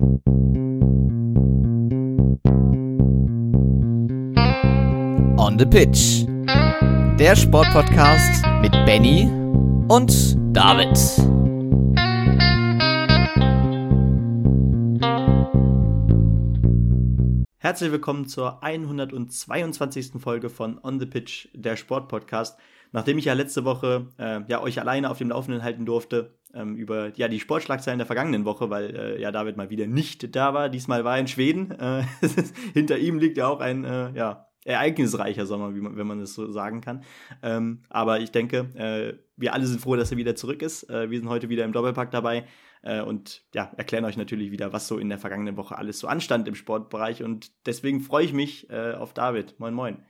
On the Pitch. Der Sportpodcast mit Benny und David. Herzlich willkommen zur 122. Folge von On the Pitch, der Sportpodcast. Nachdem ich ja letzte Woche äh, ja, euch alleine auf dem Laufenden halten durfte ähm, über ja, die Sportschlagzeilen der vergangenen Woche, weil äh, ja David mal wieder nicht da war. Diesmal war er in Schweden. Äh, hinter ihm liegt ja auch ein äh, ja, ereignisreicher Sommer, man, wenn man das so sagen kann. Ähm, aber ich denke, äh, wir alle sind froh, dass er wieder zurück ist. Äh, wir sind heute wieder im Doppelpack dabei und ja, erklären euch natürlich wieder, was so in der vergangenen Woche alles so anstand im Sportbereich. Und deswegen freue ich mich auf David. Moin, moin.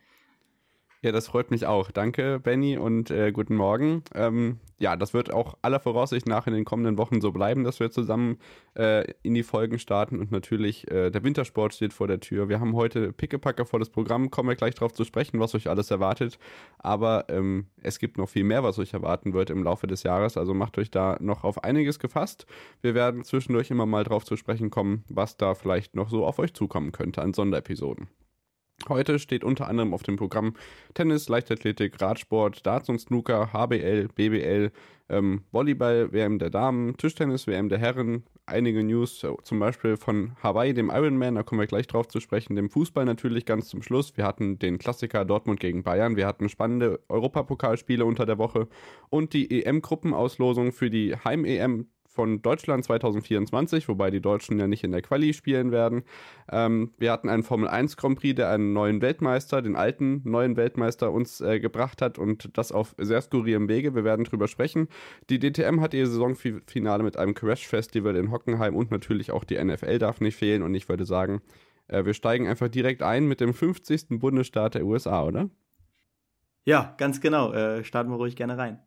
Ja, das freut mich auch. Danke, Benny, und äh, guten Morgen. Ähm, ja, das wird auch aller Voraussicht nach in den kommenden Wochen so bleiben, dass wir zusammen äh, in die Folgen starten. Und natürlich, äh, der Wintersport steht vor der Tür. Wir haben heute pickepacke volles Programm, kommen wir gleich darauf zu sprechen, was euch alles erwartet. Aber ähm, es gibt noch viel mehr, was euch erwarten wird im Laufe des Jahres. Also macht euch da noch auf einiges gefasst. Wir werden zwischendurch immer mal drauf zu sprechen kommen, was da vielleicht noch so auf euch zukommen könnte an Sonderepisoden. Heute steht unter anderem auf dem Programm Tennis, Leichtathletik, Radsport, Darts und Snooker, HBL, BBL, ähm, Volleyball, WM der Damen, Tischtennis, WM der Herren, einige News, äh, zum Beispiel von Hawaii, dem Ironman, da kommen wir gleich drauf zu sprechen, dem Fußball natürlich ganz zum Schluss. Wir hatten den Klassiker Dortmund gegen Bayern, wir hatten spannende Europapokalspiele unter der Woche. Und die EM-Gruppenauslosung für die Heim-EM von Deutschland 2024, wobei die Deutschen ja nicht in der Quali spielen werden. Ähm, wir hatten einen Formel 1 Grand Prix, der einen neuen Weltmeister, den alten neuen Weltmeister uns äh, gebracht hat und das auf sehr skurrilem Wege. Wir werden drüber sprechen. Die DTM hat ihr Saisonfinale mit einem Crash-Festival in Hockenheim und natürlich auch die NFL darf nicht fehlen und ich würde sagen, äh, wir steigen einfach direkt ein mit dem 50. Bundesstaat der USA, oder? Ja, ganz genau. Äh, starten wir ruhig gerne rein.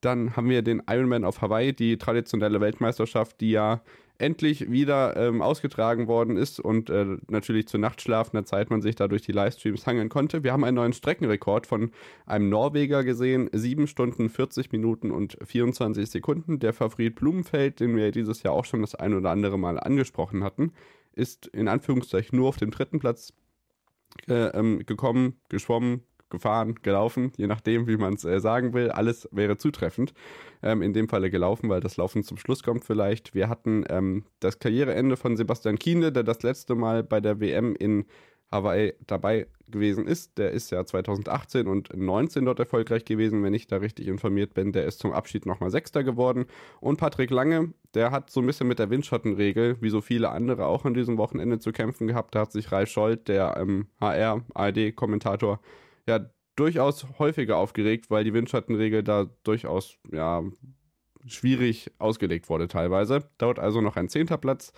Dann haben wir den Ironman auf Hawaii, die traditionelle Weltmeisterschaft, die ja endlich wieder ähm, ausgetragen worden ist und äh, natürlich zu nachtschlafender Zeit man sich da durch die Livestreams hangeln konnte. Wir haben einen neuen Streckenrekord von einem Norweger gesehen, 7 Stunden 40 Minuten und 24 Sekunden. Der Favorit Blumenfeld, den wir dieses Jahr auch schon das ein oder andere Mal angesprochen hatten, ist in Anführungszeichen nur auf dem dritten Platz äh, ähm, gekommen, geschwommen, gefahren, gelaufen, je nachdem, wie man es äh, sagen will. Alles wäre zutreffend. Ähm, in dem Falle gelaufen, weil das Laufen zum Schluss kommt vielleicht. Wir hatten ähm, das Karriereende von Sebastian Kiene, der das letzte Mal bei der WM in Hawaii dabei gewesen ist. Der ist ja 2018 und 2019 dort erfolgreich gewesen, wenn ich da richtig informiert bin. Der ist zum Abschied nochmal Sechster geworden. Und Patrick Lange, der hat so ein bisschen mit der Windschattenregel, wie so viele andere auch an diesem Wochenende zu kämpfen gehabt. Da hat sich Ralf Scholz, der ähm, HR, ARD-Kommentator, ja durchaus häufiger aufgeregt, weil die Windschattenregel da durchaus ja schwierig ausgelegt wurde teilweise. Dauert also noch ein zehnter Platz.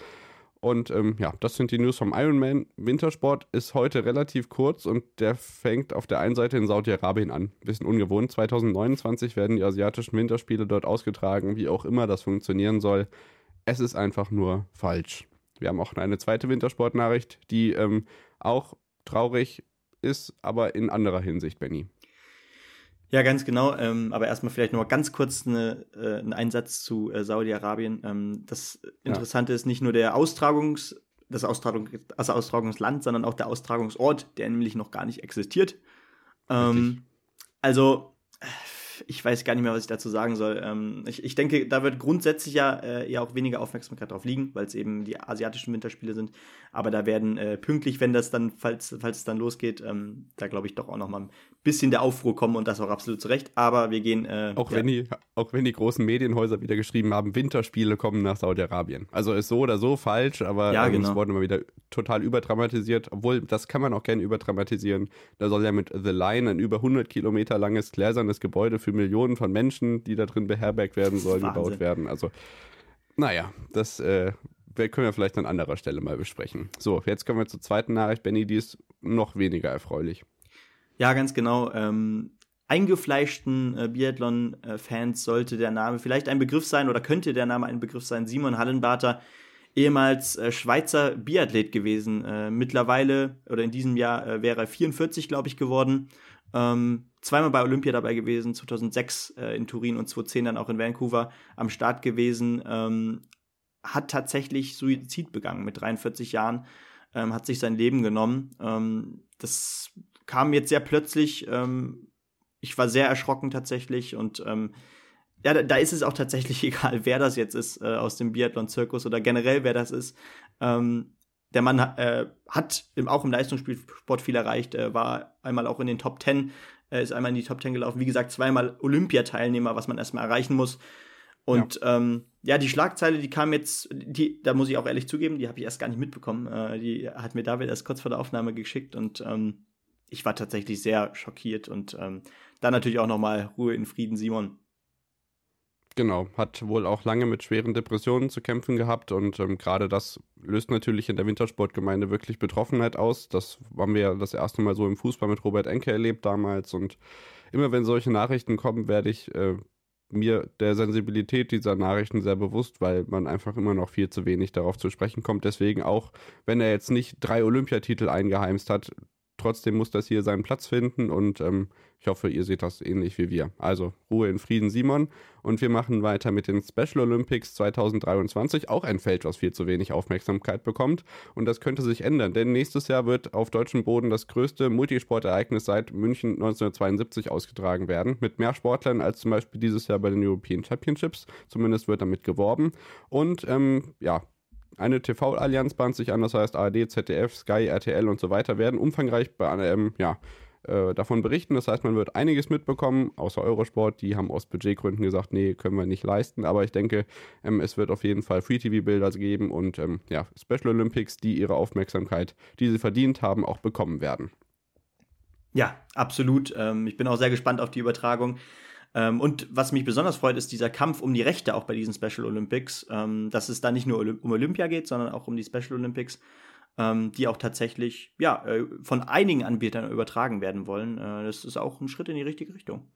Und ähm, ja, das sind die News vom Ironman. Wintersport ist heute relativ kurz und der fängt auf der einen Seite in Saudi-Arabien an. Bisschen ungewohnt. 2029 werden die asiatischen Winterspiele dort ausgetragen, wie auch immer das funktionieren soll. Es ist einfach nur falsch. Wir haben auch eine zweite Wintersportnachricht, die ähm, auch traurig ist, aber in anderer Hinsicht, Benny. Ja, ganz genau. Ähm, aber erstmal vielleicht noch mal ganz kurz eine, äh, einen Einsatz zu äh, Saudi-Arabien. Ähm, das Interessante ja. ist nicht nur der Austragungs, das, Austragung, das Austragungsland, sondern auch der Austragungsort, der nämlich noch gar nicht existiert. Ähm, also ich weiß gar nicht mehr, was ich dazu sagen soll. Ähm, ich, ich denke, da wird grundsätzlich ja äh, eher auch weniger Aufmerksamkeit drauf liegen, weil es eben die asiatischen Winterspiele sind. Aber da werden äh, pünktlich, wenn das dann, falls, falls es dann losgeht, ähm, da glaube ich doch auch noch mal ein bisschen der Aufruhr kommen und das auch absolut zurecht. Aber wir gehen. Äh, auch, ja. wenn die, auch wenn die großen Medienhäuser wieder geschrieben haben, Winterspiele kommen nach Saudi-Arabien. Also ist so oder so falsch, aber ja, ähm, genau. es wurde immer wieder total überdramatisiert. Obwohl, das kann man auch gerne überdramatisieren. Da soll ja mit The Line ein über 100 Kilometer langes gläsernes Gebäude für Millionen von Menschen, die da drin beherbergt werden sollen, Wahnsinn. gebaut werden. Also, naja, das äh, können wir vielleicht an anderer Stelle mal besprechen. So, jetzt kommen wir zur zweiten Nachricht, Benny, die ist noch weniger erfreulich. Ja, ganz genau. Ähm, eingefleischten äh, Biathlon-Fans sollte der Name vielleicht ein Begriff sein oder könnte der Name ein Begriff sein. Simon Hallenbarter, ehemals äh, Schweizer Biathlet gewesen. Äh, mittlerweile oder in diesem Jahr äh, wäre er 44, glaube ich, geworden. Ähm, zweimal bei Olympia dabei gewesen, 2006 äh, in Turin und 2010 dann auch in Vancouver am Start gewesen. Ähm, hat tatsächlich Suizid begangen mit 43 Jahren, ähm, hat sich sein Leben genommen. Ähm, das kam jetzt sehr plötzlich. Ähm, ich war sehr erschrocken tatsächlich und ähm, ja, da, da, ist es auch tatsächlich egal, wer das jetzt ist äh, aus dem Biathlon-Zirkus oder generell wer das ist. Ähm, der Mann äh, hat im, auch im Leistungssport viel erreicht, äh, war einmal auch in den Top Ten, ist einmal in die Top Ten gelaufen. Wie gesagt, zweimal Olympiateilnehmer, was man erstmal erreichen muss. Und ja. Ähm, ja, die Schlagzeile, die kam jetzt, die, da muss ich auch ehrlich zugeben, die habe ich erst gar nicht mitbekommen. Äh, die hat mir David erst kurz vor der Aufnahme geschickt und ähm, ich war tatsächlich sehr schockiert und ähm, dann natürlich auch nochmal Ruhe in Frieden, Simon. Genau, hat wohl auch lange mit schweren Depressionen zu kämpfen gehabt und ähm, gerade das löst natürlich in der Wintersportgemeinde wirklich Betroffenheit aus. Das haben wir ja das erste Mal so im Fußball mit Robert Enke erlebt damals und immer wenn solche Nachrichten kommen, werde ich äh, mir der Sensibilität dieser Nachrichten sehr bewusst, weil man einfach immer noch viel zu wenig darauf zu sprechen kommt. Deswegen auch, wenn er jetzt nicht drei Olympiatitel eingeheimst hat, trotzdem muss das hier seinen Platz finden und ähm, ich hoffe, ihr seht das ähnlich wie wir. Also Ruhe in Frieden, Simon. Und wir machen weiter mit den Special Olympics 2023. Auch ein Feld, was viel zu wenig Aufmerksamkeit bekommt. Und das könnte sich ändern, denn nächstes Jahr wird auf deutschem Boden das größte Multisportereignis seit München 1972 ausgetragen werden. Mit mehr Sportlern als zum Beispiel dieses Jahr bei den European Championships. Zumindest wird damit geworben. Und ähm, ja, eine TV-Allianz bahnt sich an, das heißt ARD, ZDF, Sky, RTL und so weiter werden umfangreich ähm, ja, äh, davon berichten. Das heißt, man wird einiges mitbekommen, außer Eurosport. Die haben aus Budgetgründen gesagt, nee, können wir nicht leisten. Aber ich denke, ähm, es wird auf jeden Fall Free-TV-Bilder geben und ähm, ja, Special Olympics, die ihre Aufmerksamkeit, die sie verdient haben, auch bekommen werden. Ja, absolut. Ähm, ich bin auch sehr gespannt auf die Übertragung. Ähm, und was mich besonders freut, ist dieser Kampf um die Rechte auch bei diesen Special Olympics, ähm, dass es da nicht nur um Olympia geht, sondern auch um die Special Olympics, ähm, die auch tatsächlich ja, äh, von einigen Anbietern übertragen werden wollen. Äh, das ist auch ein Schritt in die richtige Richtung.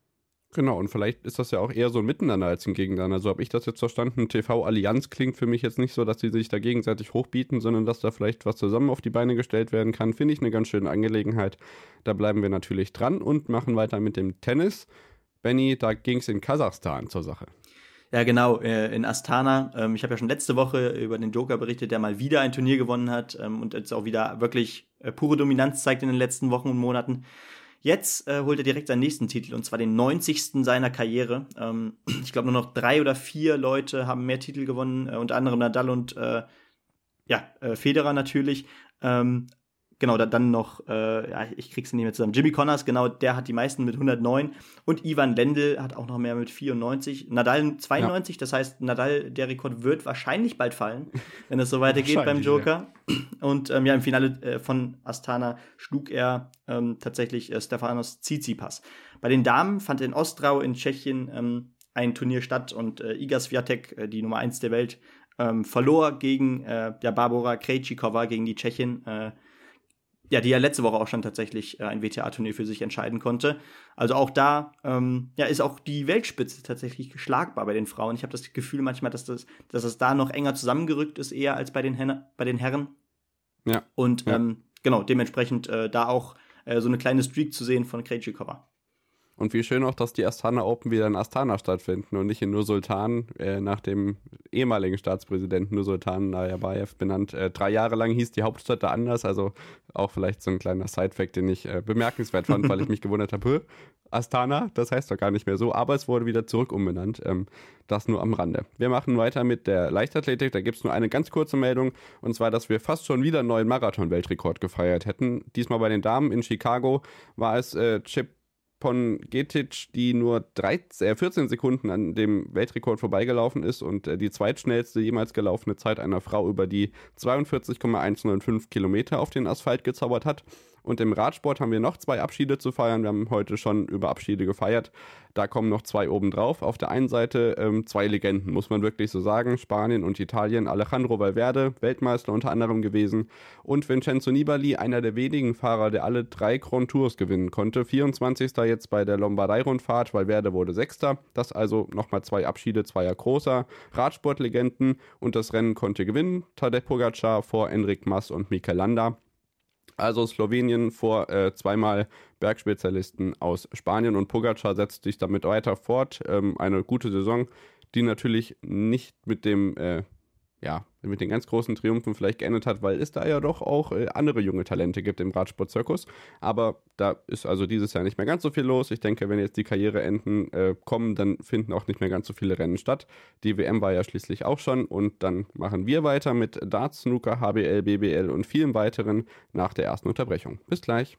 Genau, und vielleicht ist das ja auch eher so ein Miteinander als ein Gegeneinander. So habe ich das jetzt verstanden. TV-Allianz klingt für mich jetzt nicht so, dass sie sich da gegenseitig hochbieten, sondern dass da vielleicht was zusammen auf die Beine gestellt werden kann. Finde ich eine ganz schöne Angelegenheit. Da bleiben wir natürlich dran und machen weiter mit dem Tennis. Benny, da ging es in Kasachstan zur Sache. Ja, genau, äh, in Astana. Ähm, ich habe ja schon letzte Woche über den Joker berichtet, der mal wieder ein Turnier gewonnen hat ähm, und jetzt auch wieder wirklich äh, pure Dominanz zeigt in den letzten Wochen und Monaten. Jetzt äh, holt er direkt seinen nächsten Titel und zwar den 90. seiner Karriere. Ähm, ich glaube, nur noch drei oder vier Leute haben mehr Titel gewonnen, unter anderem Nadal und ja, Federer natürlich. Ähm, genau, da, dann noch, äh, ja, ich krieg's nicht mehr zusammen. Jimmy Connors, genau, der hat die meisten mit 109 und Ivan Lendl hat auch noch mehr mit 94. Nadal 92, ja. das heißt, Nadal, der Rekord wird wahrscheinlich bald fallen, wenn es so weitergeht beim Joker. Ja. Und ähm, ja, im Finale äh, von Astana schlug er ähm, tatsächlich äh, Stefanos Tsitsipas. Bei den Damen fand in Ostrau in Tschechien ähm, ein Turnier statt und äh, Iga Swiatek, äh, die Nummer 1 der Welt, ähm, verlor gegen äh, der Barbara Krejcikova, gegen die Tschechin. Äh, ja, die ja letzte Woche auch schon tatsächlich äh, ein WTA-Turnier für sich entscheiden konnte. Also auch da ähm, ja, ist auch die Weltspitze tatsächlich geschlagbar bei den Frauen. Ich habe das Gefühl manchmal, dass das, dass es da noch enger zusammengerückt ist, eher als bei den, Hen bei den Herren. Ja. Und ja. Ähm, genau, dementsprechend äh, da auch äh, so eine kleine Streak zu sehen von Krejcikova. Und wie schön auch, dass die Astana Open wieder in Astana stattfinden und nicht in Nur-Sultan, äh, nach dem ehemaligen Staatspräsidenten Nur-Sultan Nazarbayev benannt. Äh, drei Jahre lang hieß die Hauptstadt da anders, also auch vielleicht so ein kleiner Side-Fact, den ich äh, bemerkenswert fand, weil ich mich gewundert habe, Astana, das heißt doch gar nicht mehr so, aber es wurde wieder zurück umbenannt. Ähm, das nur am Rande. Wir machen weiter mit der Leichtathletik. Da gibt es nur eine ganz kurze Meldung, und zwar, dass wir fast schon wieder einen neuen Marathon-Weltrekord gefeiert hätten. Diesmal bei den Damen in Chicago war es äh, Chip von Getic, die nur 13, äh, 14 Sekunden an dem Weltrekord vorbeigelaufen ist und äh, die zweitschnellste jemals gelaufene Zeit einer Frau über die 42,195 Kilometer auf den Asphalt gezaubert hat. Und im Radsport haben wir noch zwei Abschiede zu feiern. Wir haben heute schon über Abschiede gefeiert. Da kommen noch zwei obendrauf. Auf der einen Seite ähm, zwei Legenden, muss man wirklich so sagen. Spanien und Italien. Alejandro Valverde, Weltmeister unter anderem gewesen. Und Vincenzo Nibali, einer der wenigen Fahrer, der alle drei Grand Tours gewinnen konnte. 24. jetzt bei der Lombardei-Rundfahrt. Valverde wurde Sechster. Das also nochmal zwei Abschiede zweier großer Radsportlegenden. Und das Rennen konnte gewinnen. Tadej Pogacar vor Enric Mas und Mikel Landa. Also Slowenien vor äh, zweimal Bergspezialisten aus Spanien und Pogacar setzt sich damit weiter fort. Ähm, eine gute Saison, die natürlich nicht mit dem äh, ja, mit den ganz großen Triumphen vielleicht geendet hat, weil es da ja doch auch äh, andere junge Talente gibt im Radsport-Zirkus. Aber da ist also dieses Jahr nicht mehr ganz so viel los. Ich denke, wenn jetzt die Karriereenden äh, kommen, dann finden auch nicht mehr ganz so viele Rennen statt. Die WM war ja schließlich auch schon und dann machen wir weiter mit Darts, Snooker, HBL, BBL und vielem weiteren nach der ersten Unterbrechung. Bis gleich.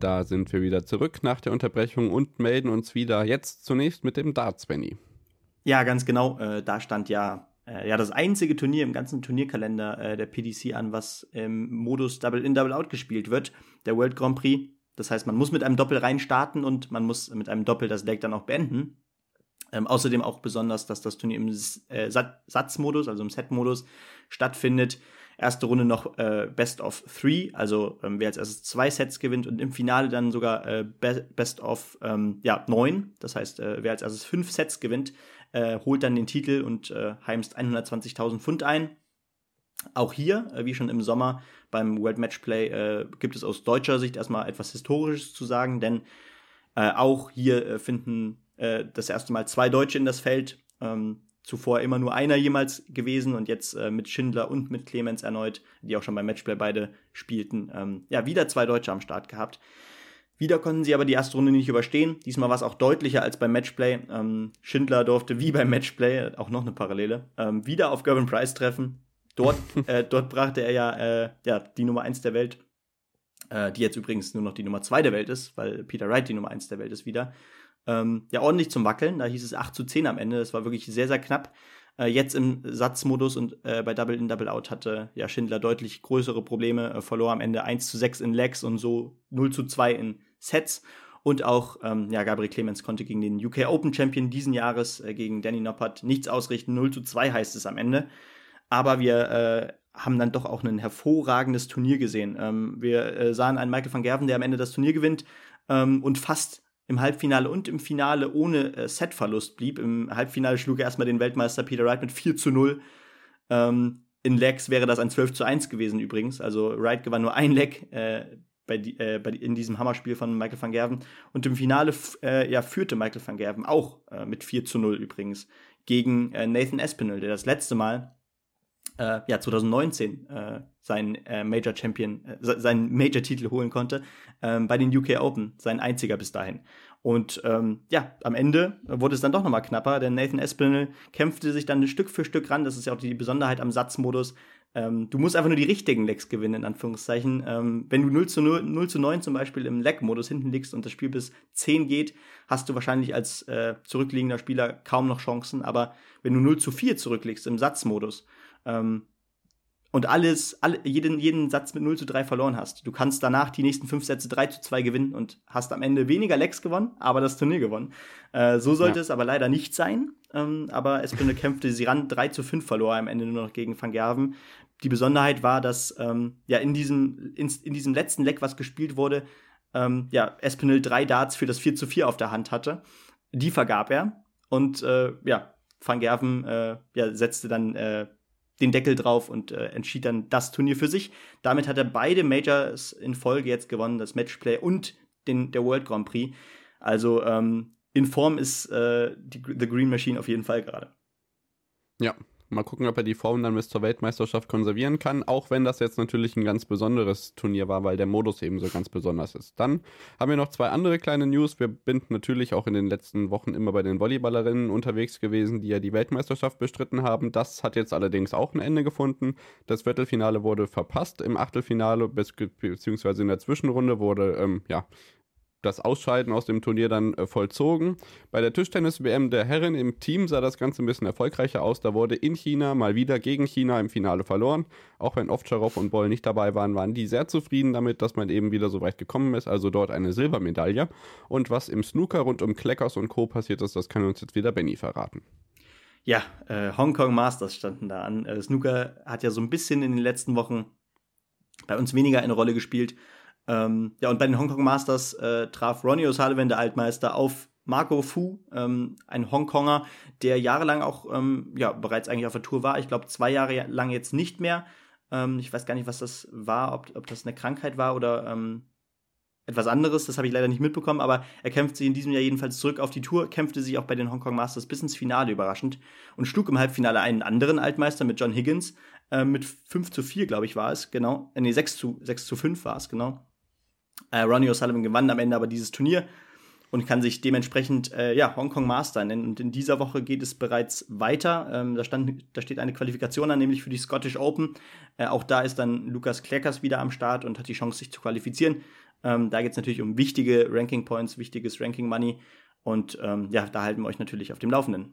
Da sind wir wieder zurück nach der Unterbrechung und melden uns wieder jetzt zunächst mit dem Darts, Benny. Ja, ganz genau. Äh, da stand ja, äh, ja das einzige Turnier im ganzen Turnierkalender äh, der PDC an, was im Modus Double In, Double Out gespielt wird, der World Grand Prix. Das heißt, man muss mit einem Doppel rein starten und man muss mit einem Doppel das Leg dann auch beenden. Ähm, außerdem auch besonders, dass das Turnier im äh, Satzmodus, also im Set-Modus stattfindet. Erste Runde noch äh, Best of Three, also ähm, wer als erstes zwei Sets gewinnt und im Finale dann sogar äh, Be Best of ähm, ja, neun. Das heißt, äh, wer als erstes fünf Sets gewinnt, äh, holt dann den Titel und äh, heimst 120.000 Pfund ein. Auch hier, äh, wie schon im Sommer beim World Matchplay, gibt es aus deutscher Sicht erstmal etwas Historisches zu sagen, denn auch hier finden das erste Mal zwei Deutsche in das Feld. Ähm, zuvor immer nur einer jemals gewesen und jetzt äh, mit Schindler und mit Clemens erneut, die auch schon beim Matchplay beide spielten. Ähm, ja, wieder zwei Deutsche am Start gehabt. Wieder konnten sie aber die erste Runde nicht überstehen. Diesmal war es auch deutlicher als beim Matchplay. Ähm, Schindler durfte wie beim Matchplay, auch noch eine Parallele, ähm, wieder auf Gervin Price treffen. Dort, äh, dort brachte er ja, äh, ja die Nummer 1 der Welt, äh, die jetzt übrigens nur noch die Nummer 2 der Welt ist, weil Peter Wright die Nummer 1 der Welt ist wieder ähm, ja ordentlich zum Wackeln. Da hieß es 8 zu 10 am Ende. Das war wirklich sehr, sehr knapp. Äh, jetzt im Satzmodus und äh, bei Double in Double Out hatte ja Schindler deutlich größere Probleme, äh, verlor am Ende 1 zu 6 in Legs und so 0 zu 2 in Sets. Und auch ähm, ja, Gabriel Clemens konnte gegen den UK Open Champion diesen Jahres, äh, gegen Danny Noppert, nichts ausrichten. 0 zu 2 heißt es am Ende. Aber wir äh, haben dann doch auch ein hervorragendes Turnier gesehen. Ähm, wir äh, sahen einen Michael van Gerven, der am Ende das Turnier gewinnt ähm, und fast im Halbfinale und im Finale ohne äh, Setverlust blieb. Im Halbfinale schlug er erstmal den Weltmeister Peter Wright mit 4 zu 0. Ähm, in Legs wäre das ein 12 zu 1 gewesen übrigens. Also Wright gewann nur ein Leg äh, bei, äh, bei, in diesem Hammerspiel von Michael van Gerven. Und im Finale äh, ja, führte Michael van Gerven auch äh, mit 4 zu 0 übrigens gegen äh, Nathan Espinel, der das letzte Mal äh, ja, 2019 äh, seinen äh, Major Champion, äh, seinen Major Titel holen konnte, ähm, bei den UK Open, sein einziger bis dahin. Und ähm, ja, am Ende wurde es dann doch nochmal knapper, denn Nathan Espinel kämpfte sich dann Stück für Stück ran. Das ist ja auch die Besonderheit am Satzmodus. Ähm, du musst einfach nur die richtigen Lecks gewinnen, in Anführungszeichen. Ähm, wenn du 0 zu, 0, 0 zu 9 zum Beispiel im Leck-Modus hinten liegst und das Spiel bis 10 geht, hast du wahrscheinlich als äh, zurückliegender Spieler kaum noch Chancen. Aber wenn du 0 zu 4 zurückliegst im Satzmodus, ähm, und alles, alle, jeden, jeden Satz mit 0 zu 3 verloren hast. Du kannst danach die nächsten fünf Sätze 3 zu 2 gewinnen und hast am Ende weniger Lecks gewonnen, aber das Turnier gewonnen. Äh, so sollte ja. es aber leider nicht sein. Ähm, aber Espinel kämpfte sie ran, 3 zu 5 verlor am Ende nur noch gegen Van Gerven. Die Besonderheit war, dass ähm, ja in diesem, in, in diesem letzten Leck, was gespielt wurde, ähm, ja, Espinel drei Darts für das 4 zu 4 auf der Hand hatte. Die vergab er. Und äh, ja, Van Gerven äh, ja, setzte dann äh, den Deckel drauf und äh, entschied dann das Turnier für sich. Damit hat er beide Majors in Folge jetzt gewonnen, das Matchplay und den, der World Grand Prix. Also ähm, in Form ist äh, die, The Green Machine auf jeden Fall gerade. Ja, Mal gucken, ob er die Form dann bis zur Weltmeisterschaft konservieren kann, auch wenn das jetzt natürlich ein ganz besonderes Turnier war, weil der Modus eben so ganz besonders ist. Dann haben wir noch zwei andere kleine News. Wir sind natürlich auch in den letzten Wochen immer bei den Volleyballerinnen unterwegs gewesen, die ja die Weltmeisterschaft bestritten haben. Das hat jetzt allerdings auch ein Ende gefunden. Das Viertelfinale wurde verpasst. Im Achtelfinale beziehungsweise in der Zwischenrunde wurde ähm, ja das Ausscheiden aus dem Turnier dann äh, vollzogen. Bei der Tischtennis-WM der Herren im Team sah das Ganze ein bisschen erfolgreicher aus. Da wurde in China mal wieder gegen China im Finale verloren. Auch wenn Ovtcharov und Boll nicht dabei waren, waren die sehr zufrieden damit, dass man eben wieder so weit gekommen ist. Also dort eine Silbermedaille. Und was im Snooker rund um Kleckers und Co. passiert ist, das kann uns jetzt wieder Benny verraten. Ja, äh, Hongkong Masters standen da an. Äh, Snooker hat ja so ein bisschen in den letzten Wochen bei uns weniger eine Rolle gespielt. Ähm, ja, und bei den Hongkong Masters äh, traf Ronnie O'Sullivan, der Altmeister, auf Marco Fu, ähm, ein Hongkonger, der jahrelang auch ähm, ja, bereits eigentlich auf der Tour war. Ich glaube, zwei Jahre lang jetzt nicht mehr. Ähm, ich weiß gar nicht, was das war, ob, ob das eine Krankheit war oder ähm, etwas anderes. Das habe ich leider nicht mitbekommen, aber er kämpft sich in diesem Jahr jedenfalls zurück auf die Tour, kämpfte sich auch bei den Hongkong Masters bis ins Finale überraschend und schlug im Halbfinale einen anderen Altmeister mit John Higgins. Äh, mit 5 zu 4, glaube ich, war es, genau. Äh, nee, 6 zu, 6 zu 5 war es, genau. Äh, Ronnie O'Sullivan gewann am Ende aber dieses Turnier und kann sich dementsprechend äh, ja, Hongkong Master nennen. Und in dieser Woche geht es bereits weiter. Ähm, da, stand, da steht eine Qualifikation an, nämlich für die Scottish Open. Äh, auch da ist dann Lukas Kleckers wieder am Start und hat die Chance, sich zu qualifizieren. Ähm, da geht es natürlich um wichtige Ranking Points, wichtiges Ranking Money. Und ähm, ja, da halten wir euch natürlich auf dem Laufenden.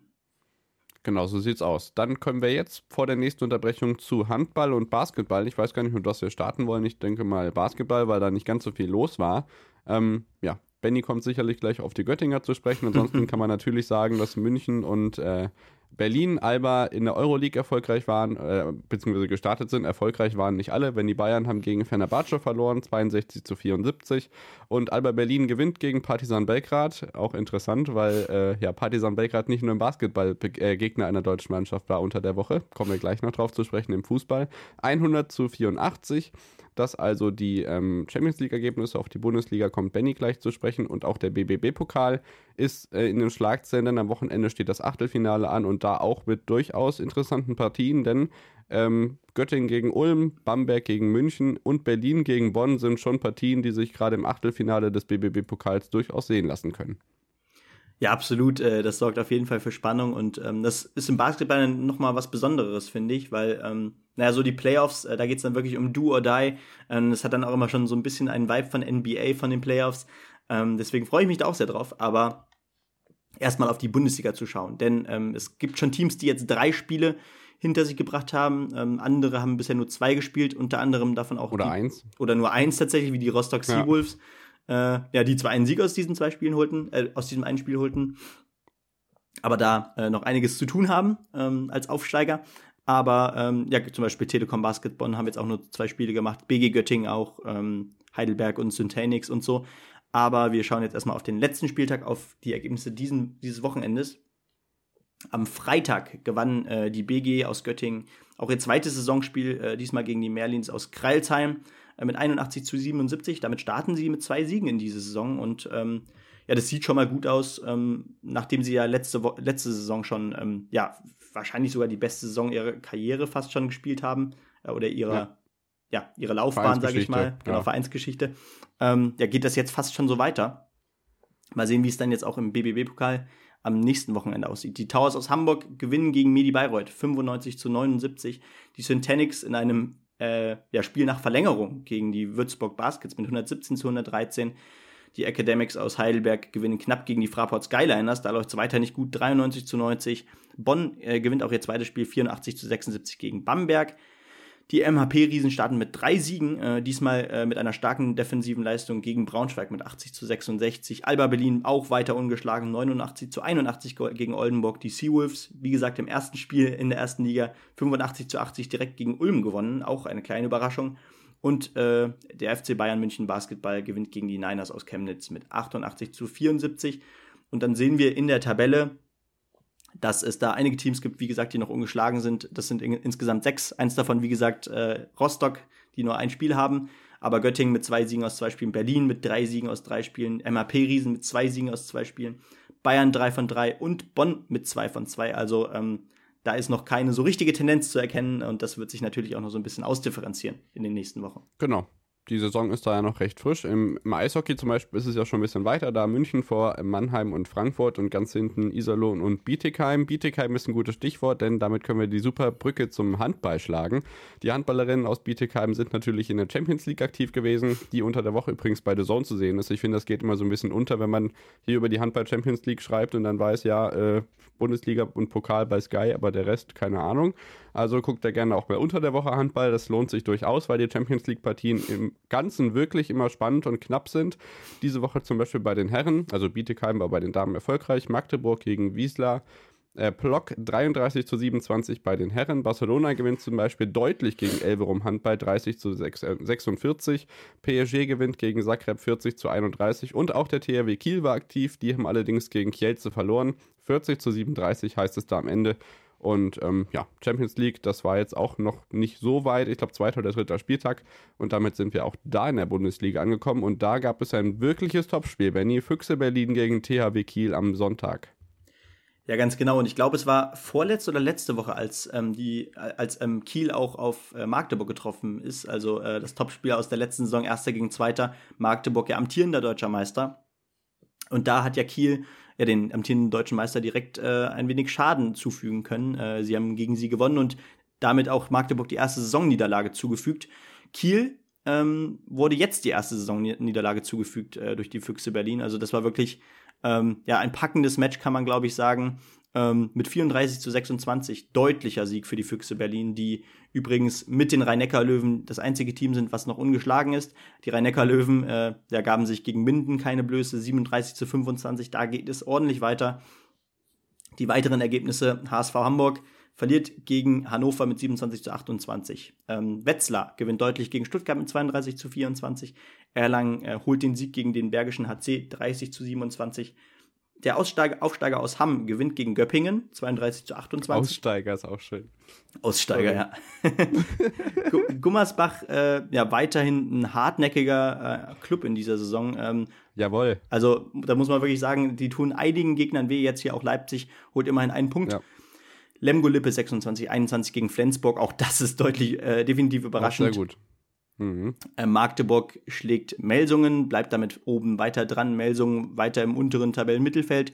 Genau, so sieht's aus. Dann kommen wir jetzt vor der nächsten Unterbrechung zu Handball und Basketball. Ich weiß gar nicht, mit was wir starten wollen. Ich denke mal Basketball, weil da nicht ganz so viel los war. Ähm, ja, Benny kommt sicherlich gleich auf die Göttinger zu sprechen. Ansonsten kann man natürlich sagen, dass München und äh, Berlin, Alba in der Euroleague erfolgreich waren, äh, beziehungsweise gestartet sind. Erfolgreich waren nicht alle, wenn die Bayern haben gegen Fenerbahce verloren, 62 zu 74. Und Alba Berlin gewinnt gegen Partizan Belgrad. Auch interessant, weil äh, ja, Partizan Belgrad nicht nur im Basketball äh, Gegner einer deutschen Mannschaft war unter der Woche. Kommen wir gleich noch drauf zu sprechen im Fußball. 100 zu 84. Das also die ähm, Champions League-Ergebnisse. Auf die Bundesliga kommt Benny gleich zu sprechen. Und auch der BBB-Pokal ist äh, in den Schlagzeilen. Am Wochenende steht das Achtelfinale an und da auch mit durchaus interessanten Partien, denn ähm, Göttingen gegen Ulm, Bamberg gegen München und Berlin gegen Bonn sind schon Partien, die sich gerade im Achtelfinale des BBB-Pokals durchaus sehen lassen können. Ja, absolut. Äh, das sorgt auf jeden Fall für Spannung und ähm, das ist im Basketball nochmal was Besonderes, finde ich, weil, ähm, naja, so die Playoffs, äh, da geht es dann wirklich um Do or Die. Ähm, das hat dann auch immer schon so ein bisschen einen Vibe von NBA von den Playoffs. Ähm, deswegen freue ich mich da auch sehr drauf, aber erstmal auf die Bundesliga zu schauen. Denn ähm, es gibt schon Teams, die jetzt drei Spiele hinter sich gebracht haben. Ähm, andere haben bisher nur zwei gespielt, unter anderem davon auch. Oder die, eins. Oder nur eins tatsächlich, wie die Rostock Seawolves. Ja äh, ja, die zwar einen Sieg aus diesen zwei Spielen holten, äh, aus diesem einen Spiel holten, aber da äh, noch einiges zu tun haben ähm, als Aufsteiger. Aber ähm, ja, zum Beispiel Telekom Basketball haben jetzt auch nur zwei Spiele gemacht, BG Göttingen auch, ähm, Heidelberg und Syntanix und so. Aber wir schauen jetzt erstmal auf den letzten Spieltag, auf die Ergebnisse diesen, dieses Wochenendes. Am Freitag gewann äh, die BG aus Göttingen auch ihr zweites Saisonspiel, äh, diesmal gegen die Merlins aus Kreilsheim. Äh, mit 81 zu 77. Damit starten sie mit zwei Siegen in diese Saison und ähm, ja, das sieht schon mal gut aus, ähm, nachdem sie ja letzte, Wo letzte Saison schon, ähm, ja, wahrscheinlich sogar die beste Saison ihrer Karriere fast schon gespielt haben äh, oder ihrer, ja. Ja ihre Laufbahn, sage ich mal, genau, ja. Vereinsgeschichte. Ähm, ja, geht das jetzt fast schon so weiter. Mal sehen, wie es dann jetzt auch im BBB-Pokal am nächsten Wochenende aussieht. Die Towers aus Hamburg gewinnen gegen Medi Bayreuth 95 zu 79. Die Synthetics in einem äh, ja, Spiel nach Verlängerung gegen die Würzburg Baskets mit 117 zu 113. Die Academics aus Heidelberg gewinnen knapp gegen die Fraport Skyliners. Da läuft es weiter nicht gut. 93 zu 90. Bonn äh, gewinnt auch ihr zweites Spiel 84 zu 76 gegen Bamberg. Die MHP-Riesen starten mit drei Siegen, äh, diesmal äh, mit einer starken defensiven Leistung gegen Braunschweig mit 80 zu 66. Alba Berlin auch weiter ungeschlagen, 89 zu 81 gegen Oldenburg. Die Seawolves, wie gesagt, im ersten Spiel in der ersten Liga 85 zu 80 direkt gegen Ulm gewonnen, auch eine kleine Überraschung. Und äh, der FC Bayern München Basketball gewinnt gegen die Niners aus Chemnitz mit 88 zu 74. Und dann sehen wir in der Tabelle, dass es da einige Teams gibt, wie gesagt, die noch ungeschlagen sind. Das sind in, insgesamt sechs. Eins davon, wie gesagt, äh, Rostock, die nur ein Spiel haben. Aber Göttingen mit zwei Siegen aus zwei Spielen, Berlin mit drei Siegen aus drei Spielen, MAP Riesen mit zwei Siegen aus zwei Spielen, Bayern drei von drei und Bonn mit zwei von zwei. Also ähm, da ist noch keine so richtige Tendenz zu erkennen und das wird sich natürlich auch noch so ein bisschen ausdifferenzieren in den nächsten Wochen. Genau. Die Saison ist da ja noch recht frisch. Im, Im, Eishockey zum Beispiel ist es ja schon ein bisschen weiter da. München vor Mannheim und Frankfurt und ganz hinten Iserlohn und Bietigheim. Bietigheim ist ein gutes Stichwort, denn damit können wir die super Brücke zum Handball schlagen. Die Handballerinnen aus Bietigheim sind natürlich in der Champions League aktiv gewesen, die unter der Woche übrigens bei The Zone zu sehen ist. Ich finde, das geht immer so ein bisschen unter, wenn man hier über die Handball Champions League schreibt und dann weiß, ja, äh, Bundesliga und Pokal bei Sky, aber der Rest keine Ahnung. Also guckt da gerne auch mal unter der Woche Handball. Das lohnt sich durchaus, weil die Champions League-Partien im Ganzen wirklich immer spannend und knapp sind. Diese Woche zum Beispiel bei den Herren, also Bietigheim war bei den Damen erfolgreich, Magdeburg gegen Wiesla. Äh, Plock 33 zu 27 bei den Herren. Barcelona gewinnt zum Beispiel deutlich gegen Elverum Handball 30 zu 6, äh, 46. PSG gewinnt gegen Zagreb 40 zu 31. Und auch der THW Kiel war aktiv. Die haben allerdings gegen Kielce verloren. 40 zu 37 heißt es da am Ende. Und ähm, ja, Champions League, das war jetzt auch noch nicht so weit. Ich glaube, zweiter oder dritter Spieltag. Und damit sind wir auch da in der Bundesliga angekommen. Und da gab es ein wirkliches Topspiel. Benny Füchse Berlin gegen THW Kiel am Sonntag. Ja, ganz genau. Und ich glaube, es war vorletzte oder letzte Woche, als ähm, die, als ähm, Kiel auch auf äh, Magdeburg getroffen ist. Also äh, das Topspiel aus der letzten Saison, erster gegen zweiter. Magdeburg, ja amtierender deutscher Meister. Und da hat ja Kiel ja, den amtierenden deutschen Meister direkt äh, ein wenig Schaden zufügen können. Äh, sie haben gegen sie gewonnen und damit auch Magdeburg die erste Saisonniederlage zugefügt. Kiel ähm, wurde jetzt die erste Saisonniederlage zugefügt äh, durch die Füchse Berlin. Also das war wirklich ähm, ja ein packendes Match, kann man glaube ich sagen ähm, mit 34 zu 26 deutlicher Sieg für die Füchse Berlin, die übrigens mit den Rhein-Neckar-Löwen das einzige Team sind, was noch ungeschlagen ist. Die Rhein-Neckar-Löwen äh, gaben sich gegen Minden keine Blöße, 37 zu 25, da geht es ordentlich weiter. Die weiteren Ergebnisse, HSV Hamburg verliert gegen Hannover mit 27 zu 28. Ähm, Wetzlar gewinnt deutlich gegen Stuttgart mit 32 zu 24. Erlangen äh, holt den Sieg gegen den Bergischen HC 30 zu 27. Der Aussteiger, Aufsteiger aus Hamm gewinnt gegen Göppingen, 32 zu 28. Aussteiger ist auch schön. Aussteiger, ja. Gummersbach, äh, ja, weiterhin ein hartnäckiger äh, Club in dieser Saison. Ähm, Jawohl. Also, da muss man wirklich sagen, die tun einigen Gegnern weh. Jetzt hier auch Leipzig holt immerhin einen Punkt. Ja. Lemgo Lippe 26, 21 gegen Flensburg. Auch das ist deutlich, äh, definitiv überraschend. Auch sehr gut. Mhm. Äh, Magdeburg schlägt Melsungen, bleibt damit oben weiter dran. Melsungen weiter im unteren Tabellenmittelfeld.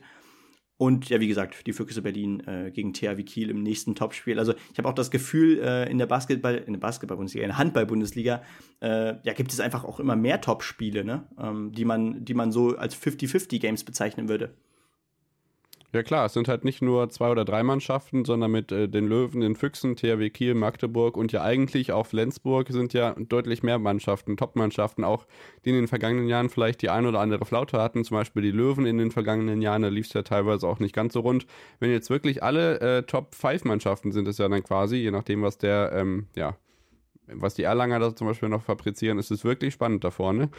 Und ja, wie gesagt, die Füchse Berlin äh, gegen THW Kiel im nächsten Topspiel. Also ich habe auch das Gefühl, äh, in der Basketball, in der in der Handball-Bundesliga, äh, ja, gibt es einfach auch immer mehr Topspiele, ne? Ähm, die, man, die man so als 50-50-Games bezeichnen würde. Ja klar, es sind halt nicht nur zwei oder drei Mannschaften, sondern mit äh, den Löwen, den Füchsen, THW Kiel, Magdeburg und ja eigentlich auch Flensburg sind ja deutlich mehr Mannschaften, Top-Mannschaften, auch die in den vergangenen Jahren vielleicht die ein oder andere Flaute hatten, zum Beispiel die Löwen in den vergangenen Jahren, da lief es ja teilweise auch nicht ganz so rund. Wenn jetzt wirklich alle äh, Top-5-Mannschaften sind es ja dann quasi, je nachdem, was der, ähm, ja, was die Erlanger da zum Beispiel noch fabrizieren, ist es wirklich spannend da vorne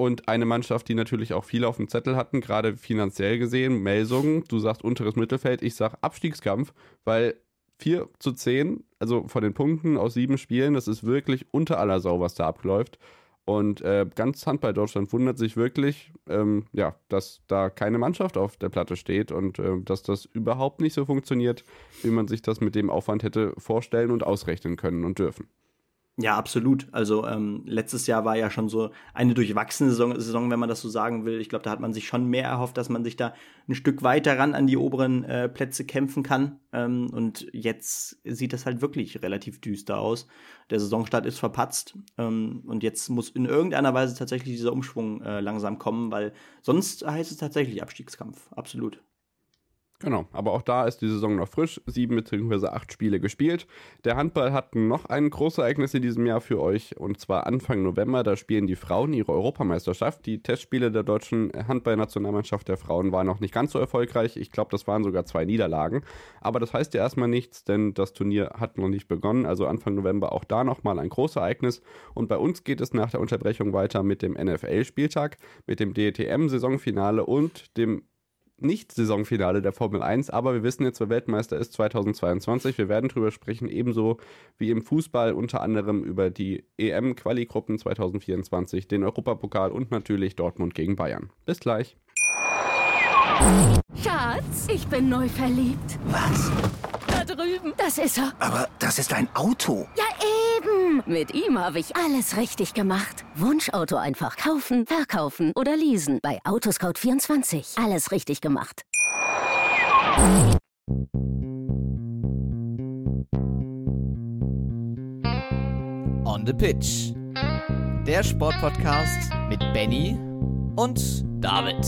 und eine Mannschaft, die natürlich auch viel auf dem Zettel hatten, gerade finanziell gesehen, Melsungen, du sagst unteres Mittelfeld, ich sag Abstiegskampf, weil 4 zu 10, also von den Punkten aus sieben Spielen, das ist wirklich unter aller Sau, was da abläuft. Und äh, ganz Handball Deutschland wundert sich wirklich, ähm, ja, dass da keine Mannschaft auf der Platte steht und äh, dass das überhaupt nicht so funktioniert, wie man sich das mit dem Aufwand hätte vorstellen und ausrechnen können und dürfen. Ja, absolut. Also ähm, letztes Jahr war ja schon so eine durchwachsene Saison, Saison, wenn man das so sagen will. Ich glaube, da hat man sich schon mehr erhofft, dass man sich da ein Stück weiter ran an die oberen äh, Plätze kämpfen kann. Ähm, und jetzt sieht das halt wirklich relativ düster aus. Der Saisonstart ist verpatzt ähm, und jetzt muss in irgendeiner Weise tatsächlich dieser Umschwung äh, langsam kommen, weil sonst heißt es tatsächlich Abstiegskampf. Absolut. Genau, aber auch da ist die Saison noch frisch. Sieben bzw. acht Spiele gespielt. Der Handball hat noch ein großes Ereignis in diesem Jahr für euch und zwar Anfang November. Da spielen die Frauen ihre Europameisterschaft. Die Testspiele der deutschen Handballnationalmannschaft der Frauen waren noch nicht ganz so erfolgreich. Ich glaube, das waren sogar zwei Niederlagen. Aber das heißt ja erstmal nichts, denn das Turnier hat noch nicht begonnen. Also Anfang November auch da nochmal ein großes Ereignis. Und bei uns geht es nach der Unterbrechung weiter mit dem NFL-Spieltag, mit dem DTM-Saisonfinale und dem nicht-Saisonfinale der Formel 1, aber wir wissen jetzt, wer Weltmeister ist 2022. Wir werden drüber sprechen, ebenso wie im Fußball unter anderem über die EM-Quali-Gruppen 2024, den Europapokal und natürlich Dortmund gegen Bayern. Bis gleich. Schatz, ich bin neu verliebt. Was? Da drüben. Das ist er. Aber das ist ein Auto. Ja, eben. Mit ihm habe ich alles richtig gemacht. Wunschauto einfach kaufen, verkaufen oder leasen. Bei Autoscout24. Alles richtig gemacht. On the Pitch. Der Sportpodcast mit Benny und David.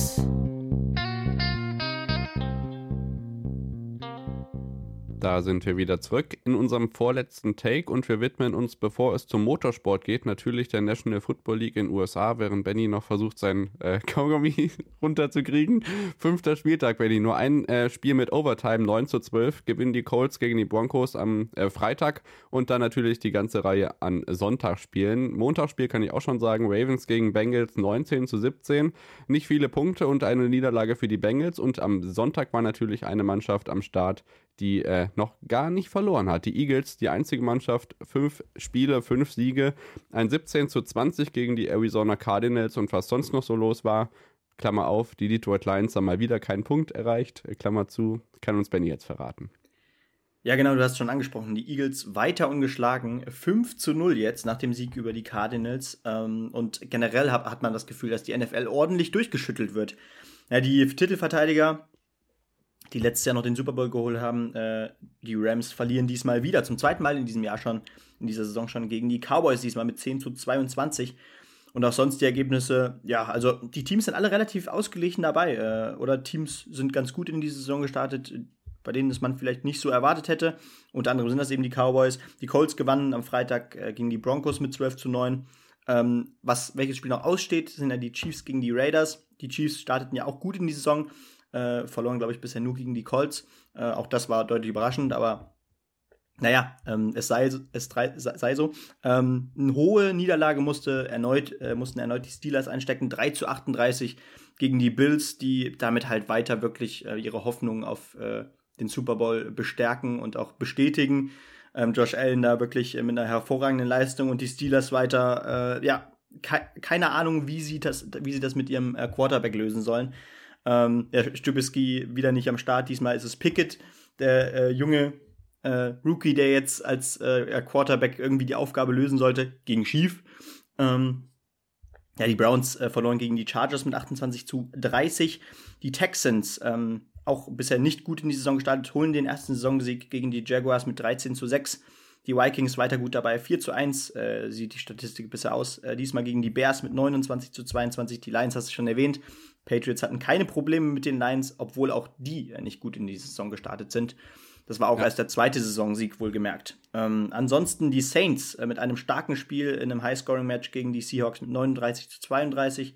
Da sind wir wieder zurück in unserem vorletzten Take und wir widmen uns, bevor es zum Motorsport geht, natürlich der National Football League in USA, während Benny noch versucht, sein äh, Kaugummi runterzukriegen. Fünfter Spieltag, Benny. Nur ein äh, Spiel mit Overtime, 9 zu 12, gewinnen die Colts gegen die Broncos am äh, Freitag und dann natürlich die ganze Reihe an Sonntagsspielen. Montagsspiel kann ich auch schon sagen, Ravens gegen Bengals 19 zu 17. Nicht viele Punkte und eine Niederlage für die Bengals und am Sonntag war natürlich eine Mannschaft am Start, die äh, noch gar nicht verloren hat. Die Eagles, die einzige Mannschaft, fünf Spiele, fünf Siege, ein 17 zu 20 gegen die Arizona Cardinals und was sonst noch so los war, Klammer auf, die Detroit Lions haben mal wieder keinen Punkt erreicht, Klammer zu, kann uns Benny jetzt verraten. Ja, genau, du hast schon angesprochen. Die Eagles weiter ungeschlagen. 5 zu 0 jetzt nach dem Sieg über die Cardinals. Ähm, und generell hat, hat man das Gefühl, dass die NFL ordentlich durchgeschüttelt wird. Ja, die Titelverteidiger die letztes Jahr noch den Super Bowl geholt haben. Äh, die Rams verlieren diesmal wieder, zum zweiten Mal in diesem Jahr schon, in dieser Saison schon gegen die Cowboys, diesmal mit 10 zu 22. Und auch sonst die Ergebnisse, ja, also die Teams sind alle relativ ausgeglichen dabei. Äh, oder Teams sind ganz gut in diese Saison gestartet, bei denen es man vielleicht nicht so erwartet hätte. Unter anderem sind das eben die Cowboys. Die Colts gewannen am Freitag äh, gegen die Broncos mit 12 zu 9. Ähm, was, welches Spiel noch aussteht, sind ja die Chiefs gegen die Raiders. Die Chiefs starteten ja auch gut in die Saison, äh, verloren, glaube ich, bisher nur gegen die Colts. Äh, auch das war deutlich überraschend, aber naja, ähm, es sei, es sei so. Ähm, eine hohe Niederlage musste erneut, äh, mussten erneut die Steelers einstecken. 3 zu 38 gegen die Bills, die damit halt weiter wirklich äh, ihre Hoffnung auf äh, den Super Bowl bestärken und auch bestätigen. Ähm, Josh Allen da wirklich mit einer hervorragenden Leistung und die Steelers weiter, äh, ja, ke keine Ahnung, wie sie das, wie sie das mit ihrem äh, Quarterback lösen sollen. Ähm, der Stubisky wieder nicht am Start. Diesmal ist es Pickett, der äh, junge äh, Rookie, der jetzt als äh, Quarterback irgendwie die Aufgabe lösen sollte, gegen Schief. Ähm, ja, die Browns äh, verloren gegen die Chargers mit 28 zu 30. Die Texans, ähm, auch bisher nicht gut in die Saison gestartet, holen den ersten Saisonsieg gegen die Jaguars mit 13 zu 6. Die Vikings weiter gut dabei, 4 zu 1 äh, sieht die Statistik bisher aus. Äh, diesmal gegen die Bears mit 29 zu 22. Die Lions hast du schon erwähnt. Patriots hatten keine Probleme mit den Lions, obwohl auch die nicht gut in die Saison gestartet sind. Das war auch ja. erst der zweite Saisonsieg, wohlgemerkt. Ähm, ansonsten die Saints äh, mit einem starken Spiel in einem High-Scoring-Match gegen die Seahawks mit 39 zu 32.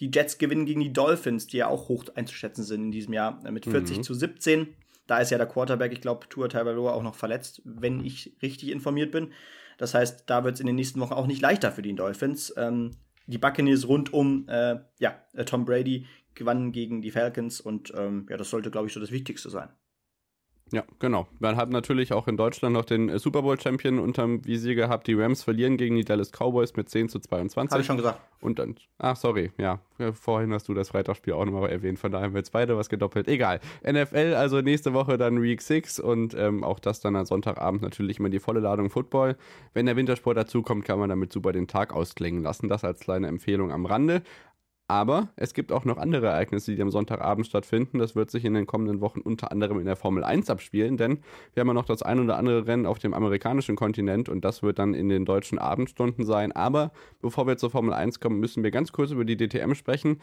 Die Jets gewinnen gegen die Dolphins, die ja auch hoch einzuschätzen sind in diesem Jahr, äh, mit 40 mhm. zu 17. Da ist ja der Quarterback, ich glaube, Tua Tagovailoa auch noch verletzt, wenn ich richtig informiert bin. Das heißt, da wird es in den nächsten Wochen auch nicht leichter für die Dolphins. Ähm, die Buccaneers rund um äh, ja, äh, Tom Brady gewannen gegen die Falcons und ähm, ja, das sollte, glaube ich, so das Wichtigste sein. Ja, genau. Man hat natürlich auch in Deutschland noch den äh, Super Bowl Champion unterm Visier gehabt. Die Rams verlieren gegen die Dallas Cowboys mit 10 zu 22. Habe ich schon gesagt. Und dann, ach, sorry, ja. Vorhin hast du das Freitagsspiel auch nochmal erwähnt. Von daher haben wir jetzt beide was gedoppelt. Egal. NFL, also nächste Woche dann Week 6 und ähm, auch das dann am Sonntagabend natürlich immer die volle Ladung Football. Wenn der Wintersport dazukommt, kann man damit super den Tag ausklingen lassen. Das als kleine Empfehlung am Rande. Aber es gibt auch noch andere Ereignisse, die am Sonntagabend stattfinden. Das wird sich in den kommenden Wochen unter anderem in der Formel 1 abspielen, denn wir haben ja noch das ein oder andere Rennen auf dem amerikanischen Kontinent und das wird dann in den deutschen Abendstunden sein. Aber bevor wir zur Formel 1 kommen, müssen wir ganz kurz über die DTM sprechen.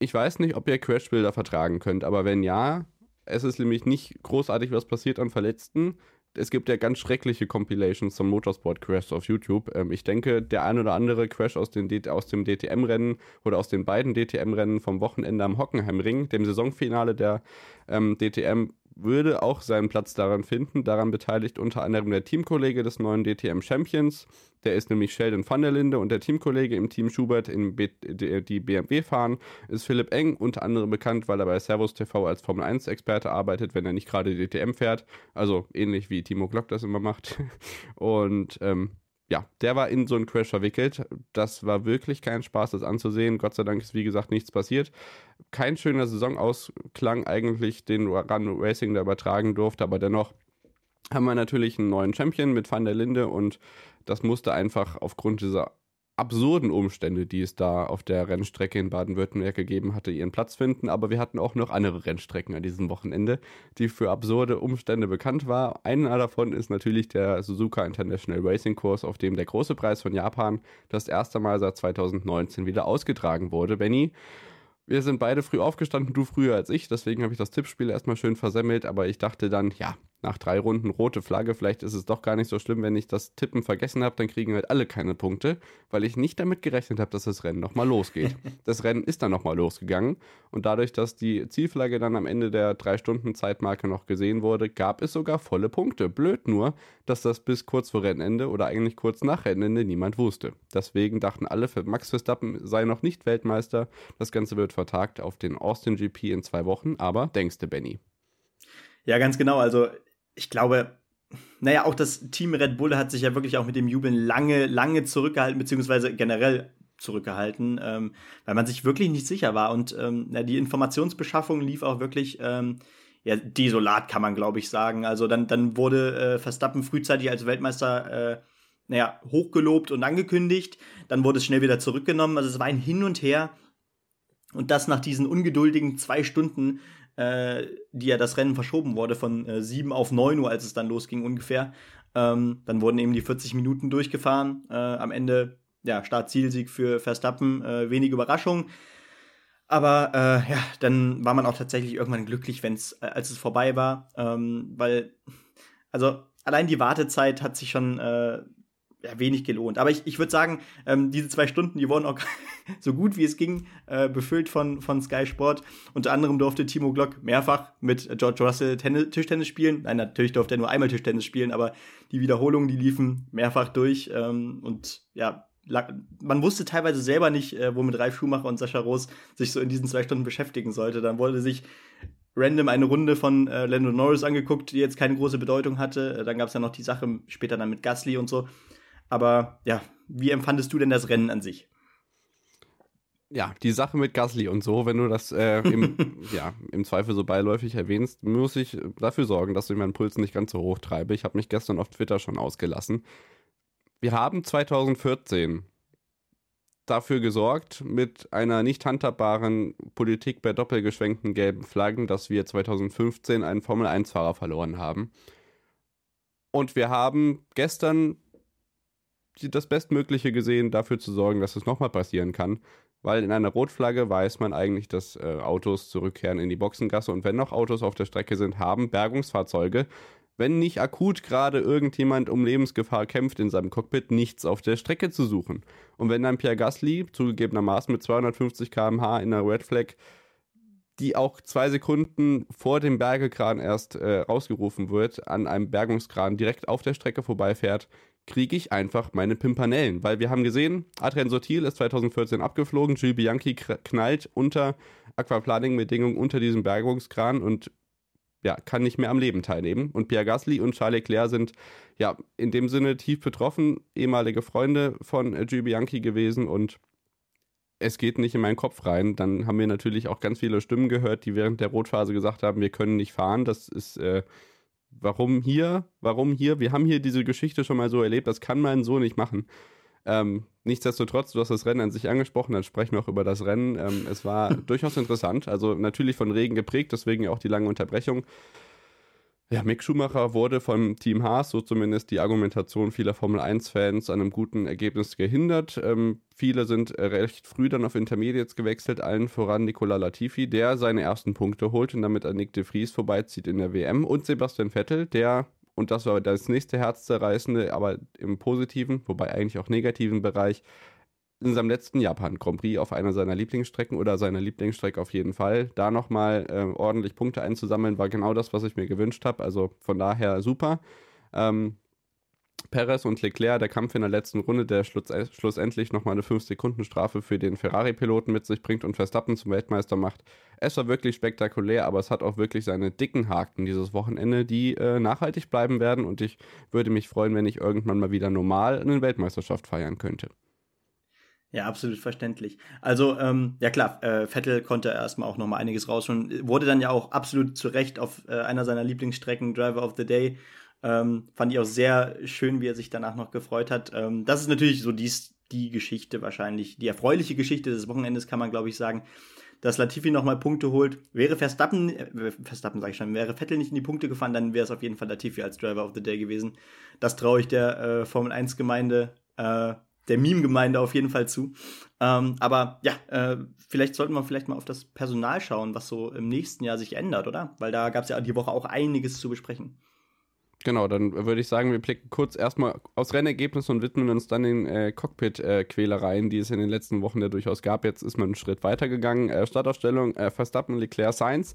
Ich weiß nicht, ob ihr Crashbilder vertragen könnt, aber wenn ja, es ist nämlich nicht großartig was passiert an Verletzten es gibt ja ganz schreckliche Compilations zum Motorsport-Crash auf YouTube. Ähm, ich denke, der ein oder andere Crash aus, den, aus dem DTM-Rennen oder aus den beiden DTM-Rennen vom Wochenende am Hockenheimring, dem Saisonfinale der ähm, DTM, würde auch seinen Platz daran finden. Daran beteiligt unter anderem der Teamkollege des neuen DTM Champions. Der ist nämlich Sheldon van der Linde und der Teamkollege im Team Schubert, in B die BMW fahren, ist Philipp Eng, unter anderem bekannt, weil er bei Servus TV als Formel 1 Experte arbeitet, wenn er nicht gerade DTM fährt. Also ähnlich wie Timo Glock das immer macht. Und ähm, ja, der war in so einen Crash verwickelt. Das war wirklich kein Spaß, das anzusehen. Gott sei Dank ist, wie gesagt, nichts passiert. Kein schöner Saisonausklang eigentlich, den Run Racing da übertragen durfte, aber dennoch haben wir natürlich einen neuen Champion mit Van der Linde und das musste einfach aufgrund dieser absurden Umstände, die es da auf der Rennstrecke in Baden-Württemberg gegeben hatte, ihren Platz finden. Aber wir hatten auch noch andere Rennstrecken an diesem Wochenende, die für absurde Umstände bekannt war. Einer davon ist natürlich der Suzuka International Racing Course, auf dem der große Preis von Japan das erste Mal seit 2019 wieder ausgetragen wurde. Benny, wir sind beide früh aufgestanden, du früher als ich, deswegen habe ich das Tippspiel erstmal schön versemmelt, aber ich dachte dann, ja, nach drei Runden rote Flagge. Vielleicht ist es doch gar nicht so schlimm, wenn ich das Tippen vergessen habe, dann kriegen halt alle keine Punkte, weil ich nicht damit gerechnet habe, dass das Rennen nochmal losgeht. das Rennen ist dann nochmal losgegangen und dadurch, dass die Zielflagge dann am Ende der drei Stunden Zeitmarke noch gesehen wurde, gab es sogar volle Punkte. Blöd nur, dass das bis kurz vor Rennende oder eigentlich kurz nach Rennende niemand wusste. Deswegen dachten alle, Max Verstappen sei noch nicht Weltmeister. Das Ganze wird vertagt auf den Austin GP in zwei Wochen, aber denkst du, Benny? Ja, ganz genau. Also ich glaube, naja, auch das Team Red Bull hat sich ja wirklich auch mit dem Jubeln lange, lange zurückgehalten, beziehungsweise generell zurückgehalten, ähm, weil man sich wirklich nicht sicher war. Und ähm, ja, die Informationsbeschaffung lief auch wirklich ähm, ja, desolat, kann man, glaube ich, sagen. Also dann, dann wurde äh, Verstappen frühzeitig als Weltmeister äh, naja, hochgelobt und angekündigt. Dann wurde es schnell wieder zurückgenommen. Also es war ein Hin und Her. Und das nach diesen ungeduldigen zwei Stunden, äh, die ja das Rennen verschoben wurde von äh, 7 auf 9 Uhr, als es dann losging ungefähr. Ähm, dann wurden eben die 40 Minuten durchgefahren. Äh, am Ende, ja, Start-Zielsieg für Verstappen, äh, wenig Überraschung. Aber äh, ja, dann war man auch tatsächlich irgendwann glücklich, wenn's, äh, als es vorbei war. Ähm, weil, also allein die Wartezeit hat sich schon äh, ja, wenig gelohnt. Aber ich, ich würde sagen, ähm, diese zwei Stunden, die wurden auch so gut wie es ging äh, befüllt von, von Sky Sport. Unter anderem durfte Timo Glock mehrfach mit George Russell Tennis, Tischtennis spielen. Nein, natürlich durfte er nur einmal Tischtennis spielen, aber die Wiederholungen, die liefen mehrfach durch. Ähm, und ja, man wusste teilweise selber nicht, äh, womit Ralf Schumacher und Sascha Roos sich so in diesen zwei Stunden beschäftigen sollte. Dann wurde sich random eine Runde von äh, Lando Norris angeguckt, die jetzt keine große Bedeutung hatte. Dann gab es ja noch die Sache später dann mit Gasly und so. Aber ja, wie empfandest du denn das Rennen an sich? Ja, die Sache mit Gasly und so, wenn du das äh, im, ja, im Zweifel so beiläufig erwähnst, muss ich dafür sorgen, dass ich meinen Puls nicht ganz so hoch treibe. Ich habe mich gestern auf Twitter schon ausgelassen. Wir haben 2014 dafür gesorgt, mit einer nicht handhabbaren Politik bei doppelgeschwenkten gelben Flaggen, dass wir 2015 einen Formel-1-Fahrer verloren haben. Und wir haben gestern das Bestmögliche gesehen, dafür zu sorgen, dass es nochmal passieren kann. Weil in einer Rotflagge weiß man eigentlich, dass äh, Autos zurückkehren in die Boxengasse und wenn noch Autos auf der Strecke sind, haben Bergungsfahrzeuge, wenn nicht akut gerade irgendjemand um Lebensgefahr kämpft in seinem Cockpit, nichts auf der Strecke zu suchen. Und wenn dann Pierre Gasly, zugegebenermaßen mit 250 km/h in einer Red Flag, die auch zwei Sekunden vor dem Bergekran erst äh, rausgerufen wird, an einem Bergungskran direkt auf der Strecke vorbeifährt, kriege ich einfach meine Pimpanellen. Weil wir haben gesehen, Adrian Sotil ist 2014 abgeflogen, Gilles Bianchi knallt unter Aquaplaning-Bedingungen unter diesem Bergungskran und ja, kann nicht mehr am Leben teilnehmen. Und Pierre Gasly und Charles Leclerc sind ja in dem Sinne tief betroffen, ehemalige Freunde von Gilles Bianchi gewesen und es geht nicht in meinen Kopf rein. Dann haben wir natürlich auch ganz viele Stimmen gehört, die während der Rotphase gesagt haben, wir können nicht fahren. Das ist äh, warum hier? Warum hier? Wir haben hier diese Geschichte schon mal so erlebt, das kann man so nicht machen. Ähm, nichtsdestotrotz, du hast das Rennen an sich angesprochen, dann sprechen wir auch über das Rennen. Ähm, es war durchaus interessant, also natürlich von Regen geprägt, deswegen auch die lange Unterbrechung. Ja, Mick Schumacher wurde vom Team Haas, so zumindest die Argumentation vieler Formel 1-Fans, an einem guten Ergebnis gehindert. Ähm, viele sind äh, recht früh dann auf Intermediates gewechselt, allen voran Nicola Latifi, der seine ersten Punkte holt und damit an Nick de Vries vorbeizieht in der WM und Sebastian Vettel, der, und das war das nächste herzzerreißende, aber im positiven, wobei eigentlich auch negativen Bereich, in seinem letzten Japan Grand Prix auf einer seiner Lieblingsstrecken oder seiner Lieblingsstrecke auf jeden Fall, da nochmal äh, ordentlich Punkte einzusammeln, war genau das, was ich mir gewünscht habe. Also von daher super. Ähm, Perez und Leclerc, der Kampf in der letzten Runde, der schluss, schlussendlich nochmal eine 5-Sekunden-Strafe für den Ferrari-Piloten mit sich bringt und Verstappen zum Weltmeister macht. Es war wirklich spektakulär, aber es hat auch wirklich seine dicken Haken dieses Wochenende, die äh, nachhaltig bleiben werden und ich würde mich freuen, wenn ich irgendwann mal wieder normal eine Weltmeisterschaft feiern könnte. Ja, absolut verständlich. Also, ähm, ja klar, äh, Vettel konnte erstmal auch noch mal einiges rausholen. Wurde dann ja auch absolut zu Recht auf äh, einer seiner Lieblingsstrecken, Driver of the Day, Ähm, fand ich auch sehr schön, wie er sich danach noch gefreut hat. Ähm, das ist natürlich so dies, die Geschichte wahrscheinlich, die erfreuliche Geschichte des Wochenendes, kann man glaube ich sagen, dass Latifi nochmal Punkte holt. Wäre Verstappen, äh, Verstappen sage ich schon, wäre Vettel nicht in die Punkte gefahren, dann wäre es auf jeden Fall Latifi als Driver of the Day gewesen. Das traue ich der äh, Formel 1 Gemeinde, äh, der Meme-Gemeinde auf jeden Fall zu. Ähm, aber ja, äh, vielleicht sollten wir vielleicht mal auf das Personal schauen, was so im nächsten Jahr sich ändert, oder? Weil da gab es ja die Woche auch einiges zu besprechen. Genau, dann würde ich sagen, wir blicken kurz erstmal aufs Rennergebnis und widmen uns dann den äh, Cockpit-Quälereien, die es in den letzten Wochen ja durchaus gab. Jetzt ist man einen Schritt weitergegangen. Äh, Startaufstellung äh, Verstappen, Leclerc, Sainz.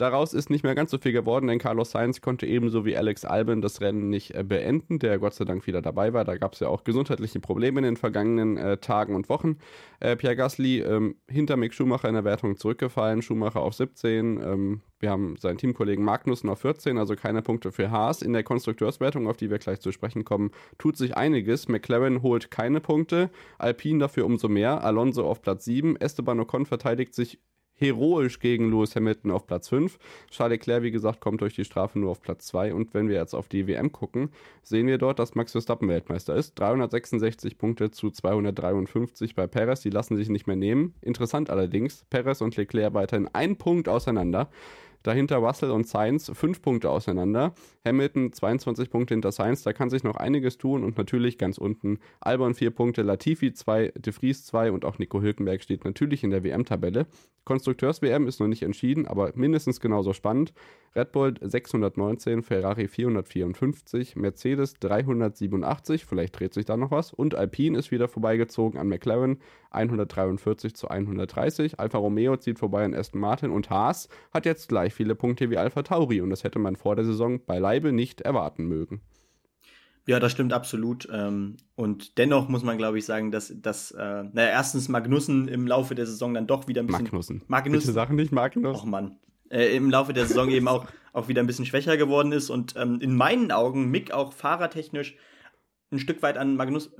Daraus ist nicht mehr ganz so viel geworden, denn Carlos Sainz konnte ebenso wie Alex Albon das Rennen nicht äh, beenden, der Gott sei Dank wieder dabei war. Da gab es ja auch gesundheitliche Probleme in den vergangenen äh, Tagen und Wochen. Äh, Pierre Gasly ähm, hinter Mick Schumacher in der Wertung zurückgefallen, Schumacher auf 17. Ähm, wir haben seinen Teamkollegen Magnussen auf 14, also keine Punkte für Haas. In der Konstrukteurswertung, auf die wir gleich zu sprechen kommen, tut sich einiges. McLaren holt keine Punkte, Alpine dafür umso mehr, Alonso auf Platz 7, Esteban Ocon verteidigt sich heroisch gegen Lewis Hamilton auf Platz 5. Charles Leclerc, wie gesagt, kommt durch die Strafe nur auf Platz 2. Und wenn wir jetzt auf die WM gucken, sehen wir dort, dass Max Verstappen Weltmeister ist. 366 Punkte zu 253 bei Perez. Die lassen sich nicht mehr nehmen. Interessant allerdings, Perez und Leclerc weiterhin ein Punkt auseinander. Dahinter Russell und Sainz fünf Punkte auseinander. Hamilton 22 Punkte hinter Sainz. Da kann sich noch einiges tun. Und natürlich ganz unten Albon vier Punkte, Latifi zwei, De Vries zwei und auch Nico Hülkenberg steht natürlich in der WM-Tabelle. Konstrukteurs-WM ist noch nicht entschieden, aber mindestens genauso spannend. Red Bull 619, Ferrari 454, Mercedes 387, vielleicht dreht sich da noch was. Und Alpine ist wieder vorbeigezogen an McLaren 143 zu 130. Alfa Romeo zieht vorbei an Aston Martin und Haas hat jetzt gleich viele Punkte wie Alfa Tauri und das hätte man vor der Saison beileibe nicht erwarten mögen. Ja, das stimmt absolut. Ähm, und dennoch muss man, glaube ich, sagen, dass, dass äh, naja, erstens Magnussen im Laufe der Saison dann doch wieder ein bisschen. Magnussen. Magnussen. Bitte sag nicht Magnussen. Och Mann. Äh, Im Laufe der Saison eben auch, auch wieder ein bisschen schwächer geworden ist und ähm, in meinen Augen Mick auch fahrertechnisch ein Stück weit an Magnus,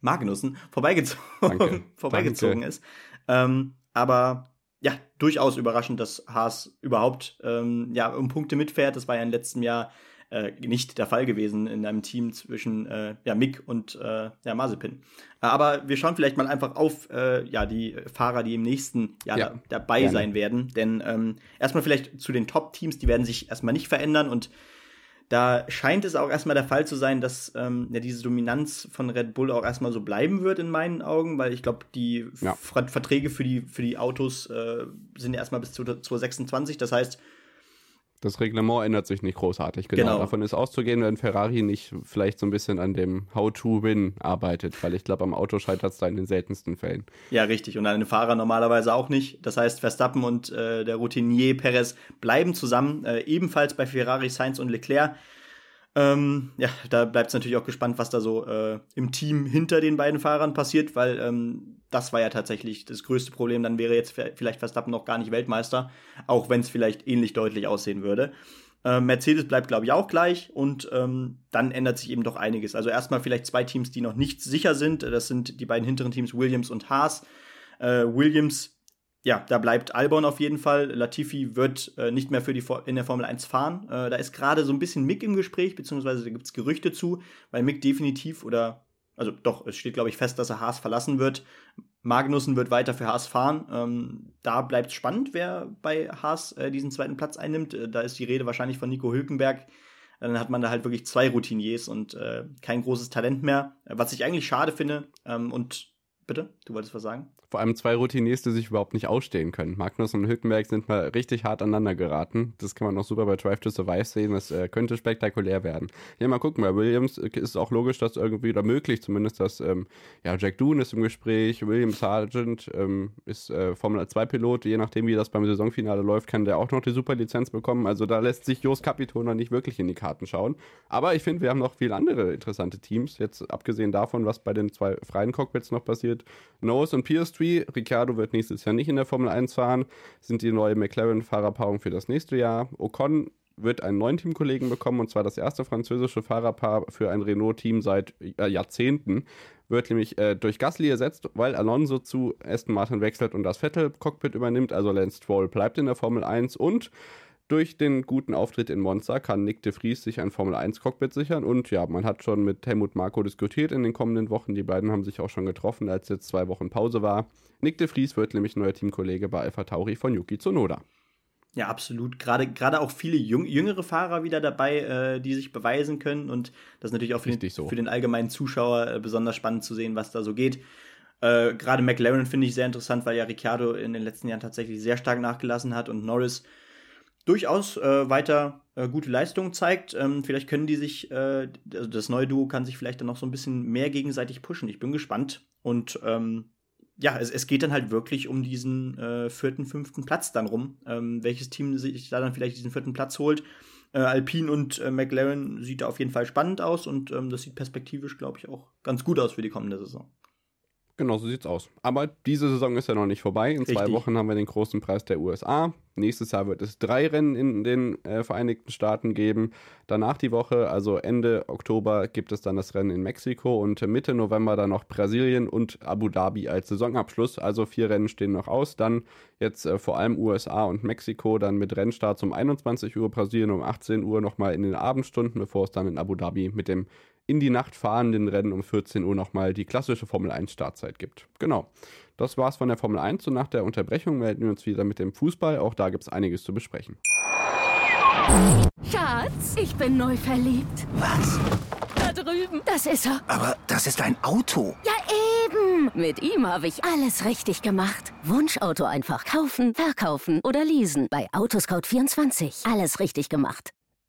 Magnussen vorbeigezogen, vorbeigezogen ist. Ähm, aber ja, durchaus überraschend, dass Haas überhaupt ähm, ja, um Punkte mitfährt. Das war ja im letzten Jahr äh, nicht der Fall gewesen in einem Team zwischen äh, ja, Mick und äh, ja, Mazepin. Aber wir schauen vielleicht mal einfach auf äh, ja, die Fahrer, die im nächsten Jahr ja, da, dabei gerne. sein werden. Denn ähm, erstmal vielleicht zu den Top-Teams, die werden sich erstmal nicht verändern und da scheint es auch erstmal der Fall zu sein, dass ähm, ja, diese Dominanz von Red Bull auch erstmal so bleiben wird in meinen Augen, weil ich glaube, die ja. Verträge für die, für die Autos äh, sind erstmal bis zu 2026. Das heißt, das Reglement ändert sich nicht großartig. Genau. genau. Davon ist auszugehen, wenn Ferrari nicht vielleicht so ein bisschen an dem How-to-Win arbeitet, weil ich glaube, am Auto scheitert es da in den seltensten Fällen. Ja, richtig. Und an den Fahrer normalerweise auch nicht. Das heißt, Verstappen und äh, der Routinier Perez bleiben zusammen, äh, ebenfalls bei Ferrari, Sainz und Leclerc. Ähm, ja, da bleibt es natürlich auch gespannt, was da so äh, im Team hinter den beiden Fahrern passiert, weil ähm, das war ja tatsächlich das größte Problem. Dann wäre jetzt vielleicht Verstappen noch gar nicht Weltmeister, auch wenn es vielleicht ähnlich deutlich aussehen würde. Äh, Mercedes bleibt, glaube ich, auch gleich und ähm, dann ändert sich eben doch einiges. Also erstmal vielleicht zwei Teams, die noch nicht sicher sind. Das sind die beiden hinteren Teams Williams und Haas. Äh, Williams ja, da bleibt Albon auf jeden Fall. Latifi wird äh, nicht mehr für die in der Formel 1 fahren. Äh, da ist gerade so ein bisschen Mick im Gespräch, beziehungsweise da gibt es Gerüchte zu, weil Mick definitiv oder also doch, es steht, glaube ich, fest, dass er Haas verlassen wird. Magnussen wird weiter für Haas fahren. Ähm, da bleibt es spannend, wer bei Haas äh, diesen zweiten Platz einnimmt. Äh, da ist die Rede wahrscheinlich von Nico Hülkenberg. Dann hat man da halt wirklich zwei Routiniers und äh, kein großes Talent mehr. Was ich eigentlich schade finde. Ähm, und bitte, du wolltest was sagen? vor allem zwei Routiniers, die sich überhaupt nicht ausstehen können. Magnus und Hülkenberg sind mal richtig hart aneinander geraten. Das kann man auch super bei Drive to Survive sehen. Das äh, könnte spektakulär werden. Ja, mal gucken. Bei Williams ist es auch logisch, dass irgendwie, oder möglich zumindest, dass ähm, ja, Jack Doon ist im Gespräch, William Sargent ähm, ist äh, Formel 2-Pilot. Je nachdem, wie das beim Saisonfinale läuft, kann der auch noch die Superlizenz bekommen. Also da lässt sich Jos Capito noch nicht wirklich in die Karten schauen. Aber ich finde, wir haben noch viele andere interessante Teams. Jetzt abgesehen davon, was bei den zwei freien Cockpits noch passiert. Nose und Industry. Ricciardo wird nächstes Jahr nicht in der Formel 1 fahren, sind die neue McLaren-Fahrerpaarung für das nächste Jahr. Ocon wird einen neuen Teamkollegen bekommen, und zwar das erste französische Fahrerpaar für ein Renault-Team seit äh, Jahrzehnten. Wird nämlich äh, durch Gasly ersetzt, weil Alonso zu Aston Martin wechselt und das Vettel-Cockpit übernimmt. Also Lance Stroll bleibt in der Formel 1 und Durch den guten Auftritt in Monza kann Nick de Vries sich ein Formel-1-Cockpit sichern und ja, man hat schon mit Helmut Marko diskutiert in den kommenden Wochen. Die beiden haben sich auch schon getroffen, als jetzt zwei Wochen Pause war. Nick de Vries wird nämlich neuer Teamkollege bei Alpha Tauri von Yuki Tsunoda. Ja, absolut. Gerade, gerade auch viele jüng, jüngere Fahrer wieder dabei, äh, die sich beweisen können. Und das ist natürlich auch für, den, so. für den allgemeinen Zuschauer äh, besonders spannend zu sehen, was da so geht. Äh, gerade McLaren finde ich sehr interessant, weil ja Ricciardo in den letzten Jahren tatsächlich sehr stark nachgelassen hat und Norris durchaus äh, weiter äh, gute Leistungen zeigt. Ähm, vielleicht können die sich, äh, also das neue Duo kann sich vielleicht dann noch so ein bisschen mehr gegenseitig pushen. Ich bin gespannt. Und ähm, ja, es, es geht dann halt wirklich um diesen äh, vierten, fünften Platz dann rum. Ähm, welches Team sich da dann vielleicht diesen vierten Platz holt. Äh, Alpine und äh, McLaren sieht da auf jeden Fall spannend aus und ähm, das sieht perspektivisch, glaube ich, auch ganz gut aus für die kommende Saison. Genau, so sieht's aus. Aber diese Saison ist ja noch nicht vorbei. In Richtig. zwei Wochen haben wir den großen Preis der USA. Nächstes Jahr wird es drei Rennen in den äh, Vereinigten Staaten geben. Danach die Woche, also Ende Oktober, gibt es dann das Rennen in Mexiko und Mitte November dann noch Brasilien und Abu Dhabi als Saisonabschluss. Also vier Rennen stehen noch aus. Dann jetzt äh, vor allem USA und Mexiko, dann mit Rennstart um 21 Uhr, Brasilien um 18 Uhr nochmal in den Abendstunden, bevor es dann in Abu Dhabi mit dem in die Nacht fahrenden Rennen um 14 Uhr nochmal die klassische Formel 1 Startzeit gibt. Genau. Das war's von der Formel 1 und nach der Unterbrechung melden wir uns wieder mit dem Fußball. Auch da gibt's einiges zu besprechen. Schatz, ich bin neu verliebt. Was? Da drüben. Das ist er. Aber das ist ein Auto. Ja, eben. Mit ihm habe ich alles richtig gemacht. Wunschauto einfach kaufen, verkaufen oder leasen. Bei Autoscout24. Alles richtig gemacht.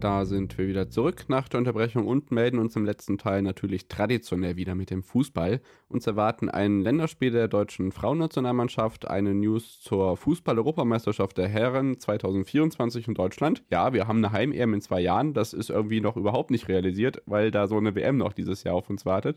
Da sind wir wieder zurück nach der Unterbrechung und melden uns im letzten Teil natürlich traditionell wieder mit dem Fußball. Uns erwarten ein Länderspiel der deutschen Frauennationalmannschaft, eine News zur Fußball-Europameisterschaft der Herren 2024 in Deutschland. Ja, wir haben eine Heim-EM in zwei Jahren. Das ist irgendwie noch überhaupt nicht realisiert, weil da so eine WM noch dieses Jahr auf uns wartet.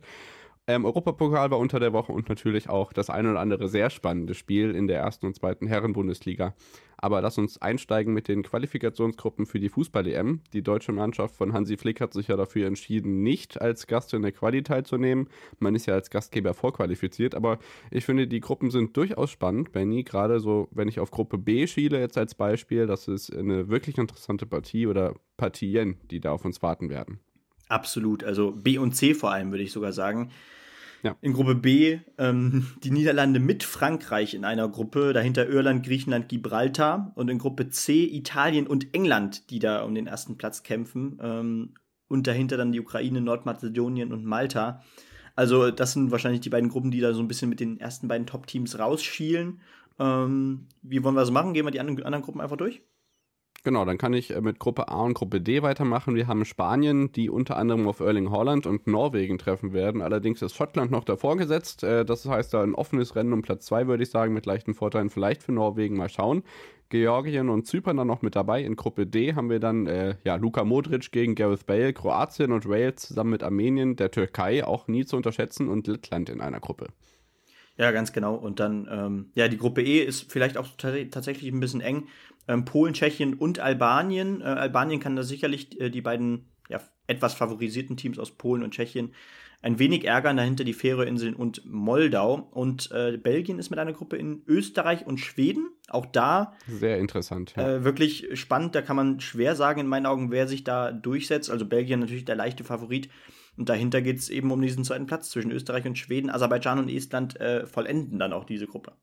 Ähm, Europapokal war unter der Woche und natürlich auch das ein oder andere sehr spannende Spiel in der ersten und zweiten Herren-Bundesliga. Aber lass uns einsteigen mit den Qualifikationsgruppen für die Fußball-EM. Die deutsche Mannschaft von Hansi Flick hat sich ja dafür entschieden, nicht als Gast in der Quali teilzunehmen. Man ist ja als Gastgeber vorqualifiziert, aber ich finde, die Gruppen sind durchaus spannend. Benny, gerade so, wenn ich auf Gruppe B schiele jetzt als Beispiel, das ist eine wirklich interessante Partie oder Partien, die da auf uns warten werden. Absolut, also B und C vor allem, würde ich sogar sagen. Ja. In Gruppe B ähm, die Niederlande mit Frankreich in einer Gruppe, dahinter Irland, Griechenland, Gibraltar und in Gruppe C Italien und England, die da um den ersten Platz kämpfen ähm, und dahinter dann die Ukraine, Nordmazedonien und Malta. Also das sind wahrscheinlich die beiden Gruppen, die da so ein bisschen mit den ersten beiden Top-Teams rausschielen. Ähm, wie wollen wir das machen? Gehen wir die anderen, anderen Gruppen einfach durch? Genau, dann kann ich äh, mit Gruppe A und Gruppe D weitermachen. Wir haben Spanien, die unter anderem auf Erling Holland und Norwegen treffen werden. Allerdings ist Schottland noch davor gesetzt. Äh, das heißt, da ein offenes Rennen um Platz 2, würde ich sagen, mit leichten Vorteilen vielleicht für Norwegen. Mal schauen. Georgien und Zypern dann noch mit dabei. In Gruppe D haben wir dann äh, ja, Luka Modric gegen Gareth Bale, Kroatien und Wales zusammen mit Armenien, der Türkei, auch nie zu unterschätzen, und Lettland in einer Gruppe. Ja, ganz genau. Und dann, ähm, ja, die Gruppe E ist vielleicht auch tatsächlich ein bisschen eng. Ähm, Polen, Tschechien und Albanien. Äh, Albanien kann da sicherlich äh, die beiden ja, etwas favorisierten Teams aus Polen und Tschechien ein wenig ärgern. Dahinter die Färöerinseln und Moldau. Und äh, Belgien ist mit einer Gruppe in Österreich und Schweden. Auch da. Sehr interessant. Ja. Äh, wirklich spannend. Da kann man schwer sagen, in meinen Augen, wer sich da durchsetzt. Also Belgien natürlich der leichte Favorit. Und dahinter geht es eben um diesen zweiten Platz zwischen Österreich und Schweden. Aserbaidschan und Estland äh, vollenden dann auch diese Gruppe.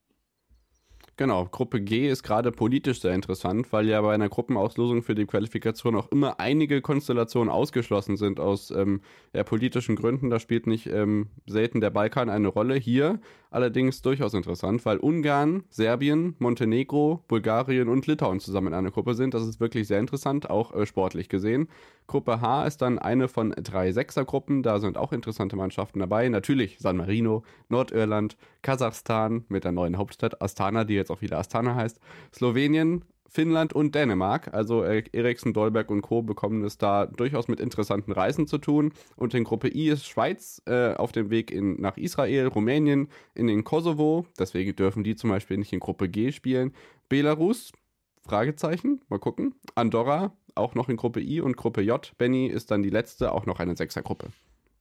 Genau, Gruppe G ist gerade politisch sehr interessant, weil ja bei einer Gruppenauslosung für die Qualifikation auch immer einige Konstellationen ausgeschlossen sind aus ähm, ja, politischen Gründen. Da spielt nicht ähm, selten der Balkan eine Rolle. Hier allerdings durchaus interessant, weil Ungarn, Serbien, Montenegro, Bulgarien und Litauen zusammen in einer Gruppe sind. Das ist wirklich sehr interessant, auch äh, sportlich gesehen. Gruppe H ist dann eine von drei Sechsergruppen. Da sind auch interessante Mannschaften dabei. Natürlich San Marino, Nordirland, Kasachstan mit der neuen Hauptstadt Astana, die jetzt auch wieder Astana heißt, Slowenien, Finnland und Dänemark. Also äh, Eriksen, Dolberg und Co. bekommen es da durchaus mit interessanten Reisen zu tun. Und in Gruppe I ist Schweiz äh, auf dem Weg in, nach Israel, Rumänien, in den Kosovo. Deswegen dürfen die zum Beispiel nicht in Gruppe G spielen. Belarus, Fragezeichen, mal gucken. Andorra, auch noch in Gruppe I und Gruppe J. Benny ist dann die letzte, auch noch eine Sechsergruppe.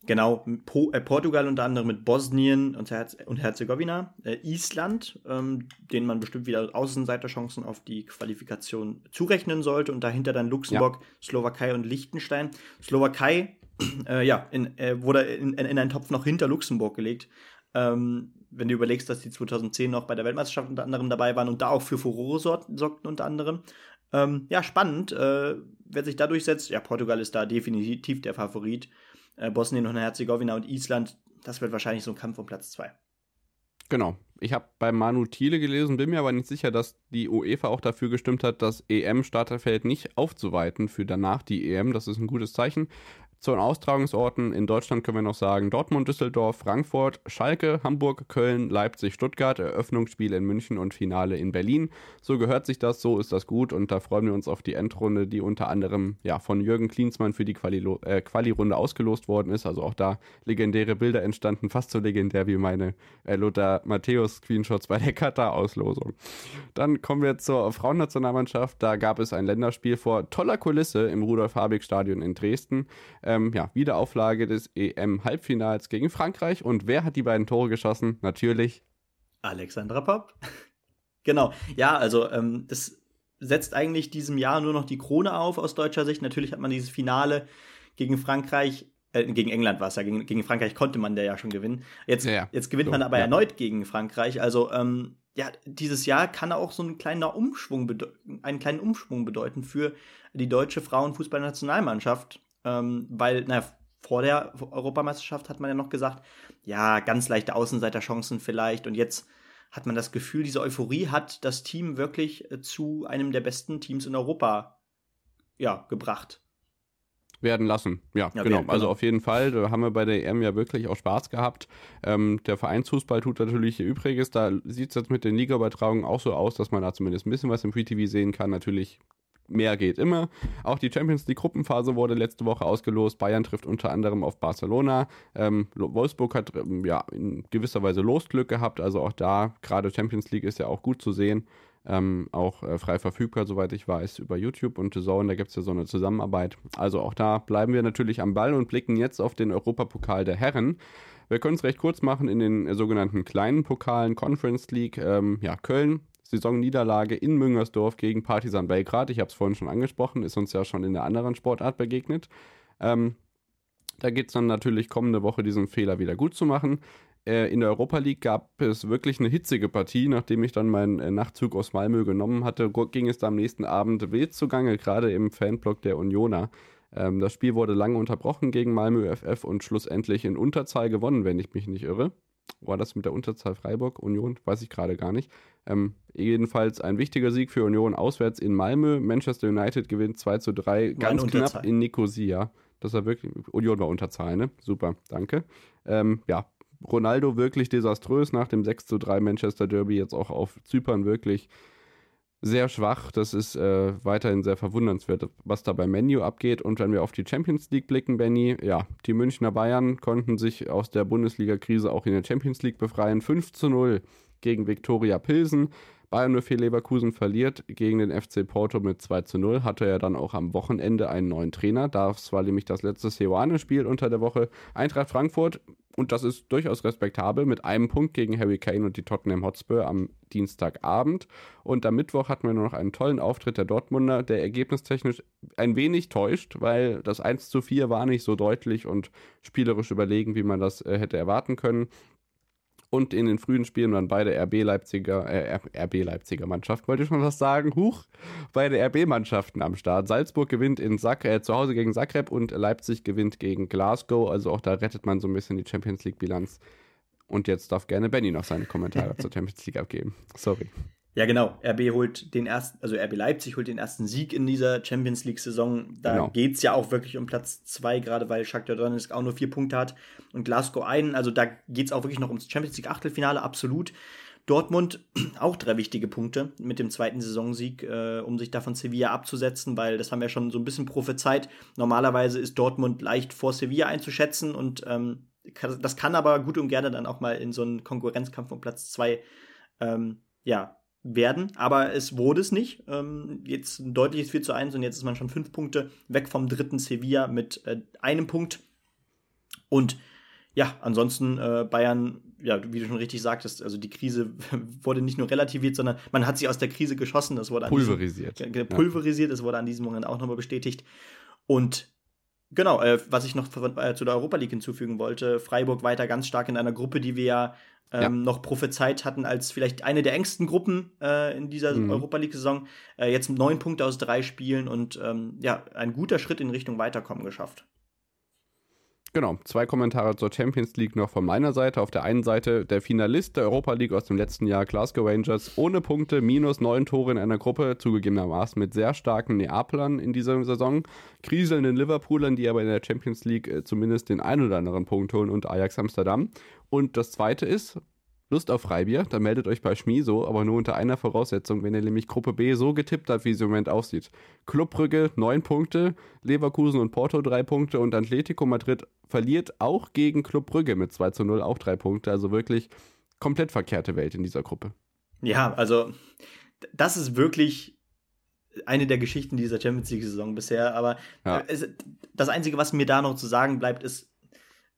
Genau, po äh, Portugal unter anderem mit Bosnien und, Herz und Herzegowina, äh, Island, ähm, denen man bestimmt wieder Außenseiterchancen auf die Qualifikation zurechnen sollte und dahinter dann Luxemburg, ja. Slowakei und Liechtenstein. Slowakei, äh, ja, in, äh, wurde in, in, in, einen Topf noch hinter Luxemburg gelegt. Ähm, wenn du überlegst, dass die 2010 noch bei der Weltmeisterschaft unter anderem dabei waren und da auch für Furore sorgten unter anderem. Ähm, ja, spannend. Äh, wer sich da durchsetzt, ja, Portugal ist da definitiv der Favorit äh, Bosnien und Herzegowina und Island, das wird wahrscheinlich so ein Kampf um Platz 2. Genau. Ich habe bei Manu Thiele gelesen, bin mir aber nicht sicher, dass die UEFA auch dafür gestimmt hat, das EM-Starterfeld nicht aufzuweiten für danach die EM. Das ist ein gutes Zeichen. Zu den Austragungsorten in Deutschland können wir noch sagen Dortmund, Düsseldorf, Frankfurt, Schalke, Hamburg, Köln, Leipzig, Stuttgart, Eröffnungsspiel in München und Finale in Berlin. So gehört sich das, so ist das gut und da freuen wir uns auf die Endrunde, die unter anderem ja, von Jürgen Klinsmann für die Quali-Runde äh, Quali ausgelost worden ist. Also auch da legendäre Bilder entstanden, fast so legendär wie meine äh, Lothar Matthäus-Screenshots bei der Katar-Auslosung. Dann kommen wir zur Frauennationalmannschaft. Da gab es ein Länderspiel vor toller Kulisse im Rudolf-Habig-Stadion in Dresden ähm, ja, Wiederauflage des EM-Halbfinals gegen Frankreich. Und wer hat die beiden Tore geschossen? Natürlich Alexandra Popp. genau. Ja, also ähm, das setzt eigentlich diesem Jahr nur noch die Krone auf aus deutscher Sicht. Natürlich hat man dieses Finale gegen Frankreich äh, gegen England war es ja, gegen, gegen, Frankreich konnte man der ja schon gewinnen. Jetzt, ja, jetzt gewinnt so, man aber ja. erneut gegen Frankreich. Also, ähm, ja, dieses Jahr kann auch so ein kleiner Umschwung einen kleinen Umschwung bedeuten für die deutsche Frauenfußballnationalmannschaft. Ähm, weil, naja, vor der Europameisterschaft hat man ja noch gesagt, ja, ganz leichte Außenseiterchancen vielleicht. Und jetzt hat man das Gefühl, diese Euphorie hat das Team wirklich äh, zu einem der besten Teams in Europa ja, gebracht. Werden lassen, ja, ja genau. Also auf jeden Fall, da haben wir bei der EM ja wirklich auch Spaß gehabt. Ähm, der Vereinsfußball tut natürlich ihr Übriges. Da sieht es jetzt mit den Ligaübertragungen auch so aus, dass man da zumindest ein bisschen was im Free TV sehen kann. Natürlich mehr geht immer. Auch die Champions League Gruppenphase wurde letzte Woche ausgelost. Bayern trifft unter anderem auf Barcelona. Ähm, Wolfsburg hat ähm, ja in gewisser Weise Losglück gehabt. Also auch da, gerade Champions League ist ja auch gut zu sehen. Ähm, auch äh, frei verfügbar, soweit ich weiß, über YouTube und The Zone. Da gibt es ja so eine Zusammenarbeit. Also auch da bleiben wir natürlich am Ball und blicken jetzt auf den Europapokal der Herren. Wir können es recht kurz machen in den sogenannten kleinen Pokalen, Conference League. Ähm, ja, Köln Saisonniederlage in Müngersdorf gegen Partisan Belgrad. Ich habe es vorhin schon angesprochen, ist uns ja schon in der anderen Sportart begegnet. Ähm, da geht es dann natürlich kommende Woche, diesen Fehler wieder gut zu machen. Äh, in der Europa League gab es wirklich eine hitzige Partie. Nachdem ich dann meinen äh, Nachtzug aus Malmö genommen hatte, ging es da am nächsten Abend wild zugange, gerade im Fanblock der Unioner. Ähm, das Spiel wurde lange unterbrochen gegen Malmö FF und schlussendlich in Unterzahl gewonnen, wenn ich mich nicht irre. War das mit der Unterzahl Freiburg, Union? Weiß ich gerade gar nicht. Ähm, jedenfalls ein wichtiger Sieg für Union auswärts in Malmö. Manchester United gewinnt 2 zu 3, ganz knapp in Nicosia. Das war wirklich, Union war Unterzahl, ne? Super, danke. Ähm, ja, Ronaldo wirklich desaströs nach dem 6 zu 3 Manchester Derby, jetzt auch auf Zypern wirklich sehr schwach. Das ist äh, weiterhin sehr verwundernswert, was da beim Menu abgeht. Und wenn wir auf die Champions League blicken, Benny, ja, die Münchner Bayern konnten sich aus der Bundesliga-Krise auch in der Champions League befreien. 5 zu 0 gegen Viktoria Pilsen. Bayern 04 Leverkusen verliert gegen den FC Porto mit 2 zu 0. Hatte er dann auch am Wochenende einen neuen Trainer. Das war nämlich das letzte Seoane-Spiel unter der Woche. Eintracht Frankfurt, und das ist durchaus respektabel, mit einem Punkt gegen Harry Kane und die Tottenham Hotspur am Dienstagabend. Und am Mittwoch hatten wir noch einen tollen Auftritt der Dortmunder, der ergebnistechnisch ein wenig täuscht, weil das 1 zu 4 war nicht so deutlich und spielerisch überlegen, wie man das äh, hätte erwarten können und in den frühen Spielen waren beide RB Leipziger, äh, RB Leipziger Mannschaften, wollte ich schon was sagen, huch, beide RB-Mannschaften am Start. Salzburg gewinnt in Sack, äh, zu Hause gegen Zagreb und Leipzig gewinnt gegen Glasgow, also auch da rettet man so ein bisschen die Champions League-Bilanz. Und jetzt darf gerne Benny noch seine Kommentare zur Champions League abgeben. Sorry. Ja, genau. RB holt den ersten, also RB Leipzig holt den ersten Sieg in dieser Champions League-Saison. Da genau. geht es ja auch wirklich um Platz zwei, gerade weil Shakhtar Donetsk auch nur vier Punkte hat und Glasgow einen. Also da geht es auch wirklich noch ums Champions League-Achtelfinale, absolut. Dortmund auch drei wichtige Punkte mit dem zweiten Saisonsieg, äh, um sich da von Sevilla abzusetzen, weil das haben wir schon so ein bisschen prophezeit. Normalerweise ist Dortmund leicht vor Sevilla einzuschätzen und ähm, das kann aber gut und gerne dann auch mal in so einen Konkurrenzkampf um Platz zwei ähm, ja, werden, aber es wurde es nicht. Ähm, jetzt ein deutliches 4 zu 1 und jetzt ist man schon fünf Punkte weg vom dritten Sevilla mit äh, einem Punkt. Und ja, ansonsten äh, Bayern, ja, wie du schon richtig sagtest, also die Krise wurde nicht nur relativiert, sondern man hat sie aus der Krise geschossen. Das wurde pulverisiert. Diesem, pulverisiert, das wurde an diesem Moment auch nochmal bestätigt. Und genau, äh, was ich noch äh, zu der Europa League hinzufügen wollte, Freiburg weiter ganz stark in einer Gruppe, die wir ja ähm, ja. noch prophezeit hatten als vielleicht eine der engsten Gruppen äh, in dieser mhm. Europa League-Saison. Äh, jetzt neun Punkte aus drei Spielen und ähm, ja, ein guter Schritt in Richtung Weiterkommen geschafft. Genau, zwei Kommentare zur Champions League noch von meiner Seite. Auf der einen Seite der Finalist der Europa League aus dem letzten Jahr, Glasgow Rangers, ohne Punkte, minus neun Tore in einer Gruppe, zugegebenermaßen mit sehr starken Neaplern in dieser Saison, kriselnden Liverpoolern, die aber in der Champions League äh, zumindest den ein oder anderen Punkt holen und Ajax Amsterdam. Und das zweite ist, Lust auf Freibier, dann meldet euch bei Schmiso, aber nur unter einer Voraussetzung, wenn ihr nämlich Gruppe B so getippt habt, wie sie im Moment aussieht. Club Brügge 9 Punkte, Leverkusen und Porto 3 Punkte und Atletico Madrid verliert auch gegen Club Brügge mit 2 zu 0 auch 3 Punkte. Also wirklich komplett verkehrte Welt in dieser Gruppe. Ja, also das ist wirklich eine der Geschichten dieser Champions League-Saison bisher. Aber ja. das Einzige, was mir da noch zu sagen bleibt, ist,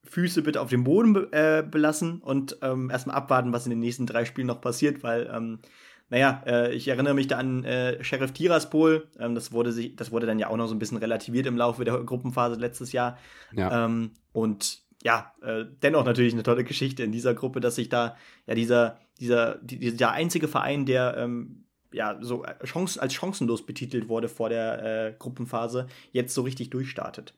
Füße bitte auf dem Boden be äh, belassen und ähm, erstmal abwarten, was in den nächsten drei Spielen noch passiert, weil, ähm, naja, äh, ich erinnere mich da an äh, Sheriff Tiraspol, ähm, das, wurde sich, das wurde dann ja auch noch so ein bisschen relativiert im Laufe der Gruppenphase letztes Jahr. Ja. Ähm, und ja, äh, dennoch natürlich eine tolle Geschichte in dieser Gruppe, dass sich da ja dieser, dieser, die, dieser einzige Verein, der ähm, ja so äh, Chance, als chancenlos betitelt wurde vor der äh, Gruppenphase, jetzt so richtig durchstartet.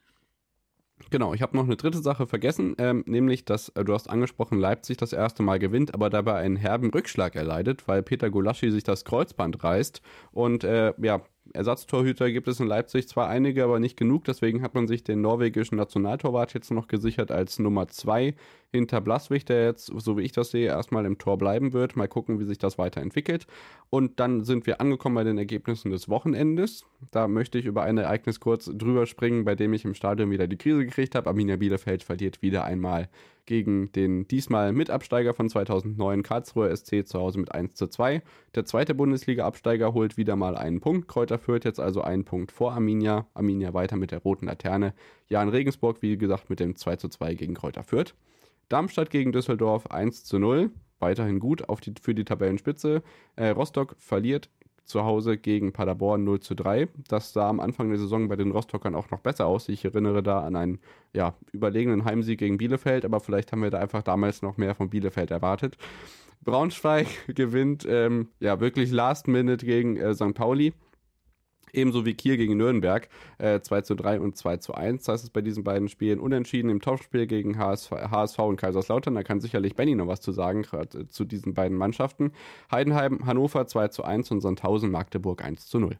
Genau, ich habe noch eine dritte Sache vergessen, ähm, nämlich, dass äh, du hast angesprochen, Leipzig das erste Mal gewinnt, aber dabei einen herben Rückschlag erleidet, weil Peter Gulaschi sich das Kreuzband reißt und äh, ja, Ersatztorhüter gibt es in Leipzig zwar einige, aber nicht genug. Deswegen hat man sich den norwegischen Nationaltorwart jetzt noch gesichert als Nummer 2 hinter Blaswig, der jetzt, so wie ich das sehe, erstmal im Tor bleiben wird. Mal gucken, wie sich das weiterentwickelt. Und dann sind wir angekommen bei den Ergebnissen des Wochenendes. Da möchte ich über ein Ereignis kurz drüber springen, bei dem ich im Stadion wieder die Krise gekriegt habe. Arminia Bielefeld verliert wieder einmal gegen den diesmal Mitabsteiger von 2009 Karlsruher SC zu Hause mit 1 zu 2. Der zweite Bundesliga-Absteiger holt wieder mal einen Punkt. Kräuter führt jetzt also einen Punkt vor Arminia. Arminia weiter mit der roten Laterne. Jan Regensburg, wie gesagt, mit dem 2 zu 2 gegen Kräuter Fürth. Darmstadt gegen Düsseldorf 1 zu 0. Weiterhin gut auf die, für die Tabellenspitze. Äh, Rostock verliert zu Hause gegen Paderborn 0 zu 3. Das sah am Anfang der Saison bei den Rostockern auch noch besser aus. Ich erinnere da an einen ja, überlegenen Heimsieg gegen Bielefeld, aber vielleicht haben wir da einfach damals noch mehr von Bielefeld erwartet. Braunschweig gewinnt ähm, ja wirklich Last Minute gegen äh, St. Pauli. Ebenso wie Kiel gegen Nürnberg äh, 2 zu 3 und 2 zu 1. Das ist bei diesen beiden Spielen unentschieden im Topspiel gegen HSV, HSV und Kaiserslautern. Da kann sicherlich Benny noch was zu sagen, äh, zu diesen beiden Mannschaften. Heidenheim, Hannover 2 zu 1 und Sandhausen, Magdeburg 1 zu 0.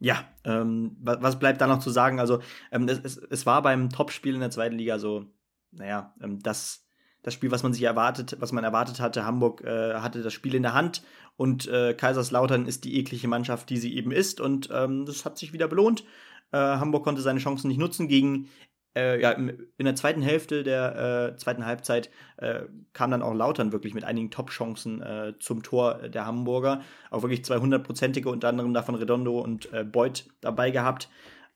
Ja, ähm, was, bleibt da noch zu sagen? Also, ähm, es, es, es, war beim Topspiel in der zweiten Liga so, naja, ähm, das, das Spiel, was man sich erwartet, was man erwartet hatte. Hamburg äh, hatte das Spiel in der Hand und äh, Kaiserslautern ist die eklige Mannschaft, die sie eben ist. Und ähm, das hat sich wieder belohnt. Äh, Hamburg konnte seine Chancen nicht nutzen. Gegen äh, ja, in der zweiten Hälfte der äh, zweiten Halbzeit äh, kam dann auch Lautern wirklich mit einigen Top-Chancen äh, zum Tor der Hamburger. Auch wirklich 200-prozentige, unter anderem davon Redondo und äh, Beuth dabei gehabt.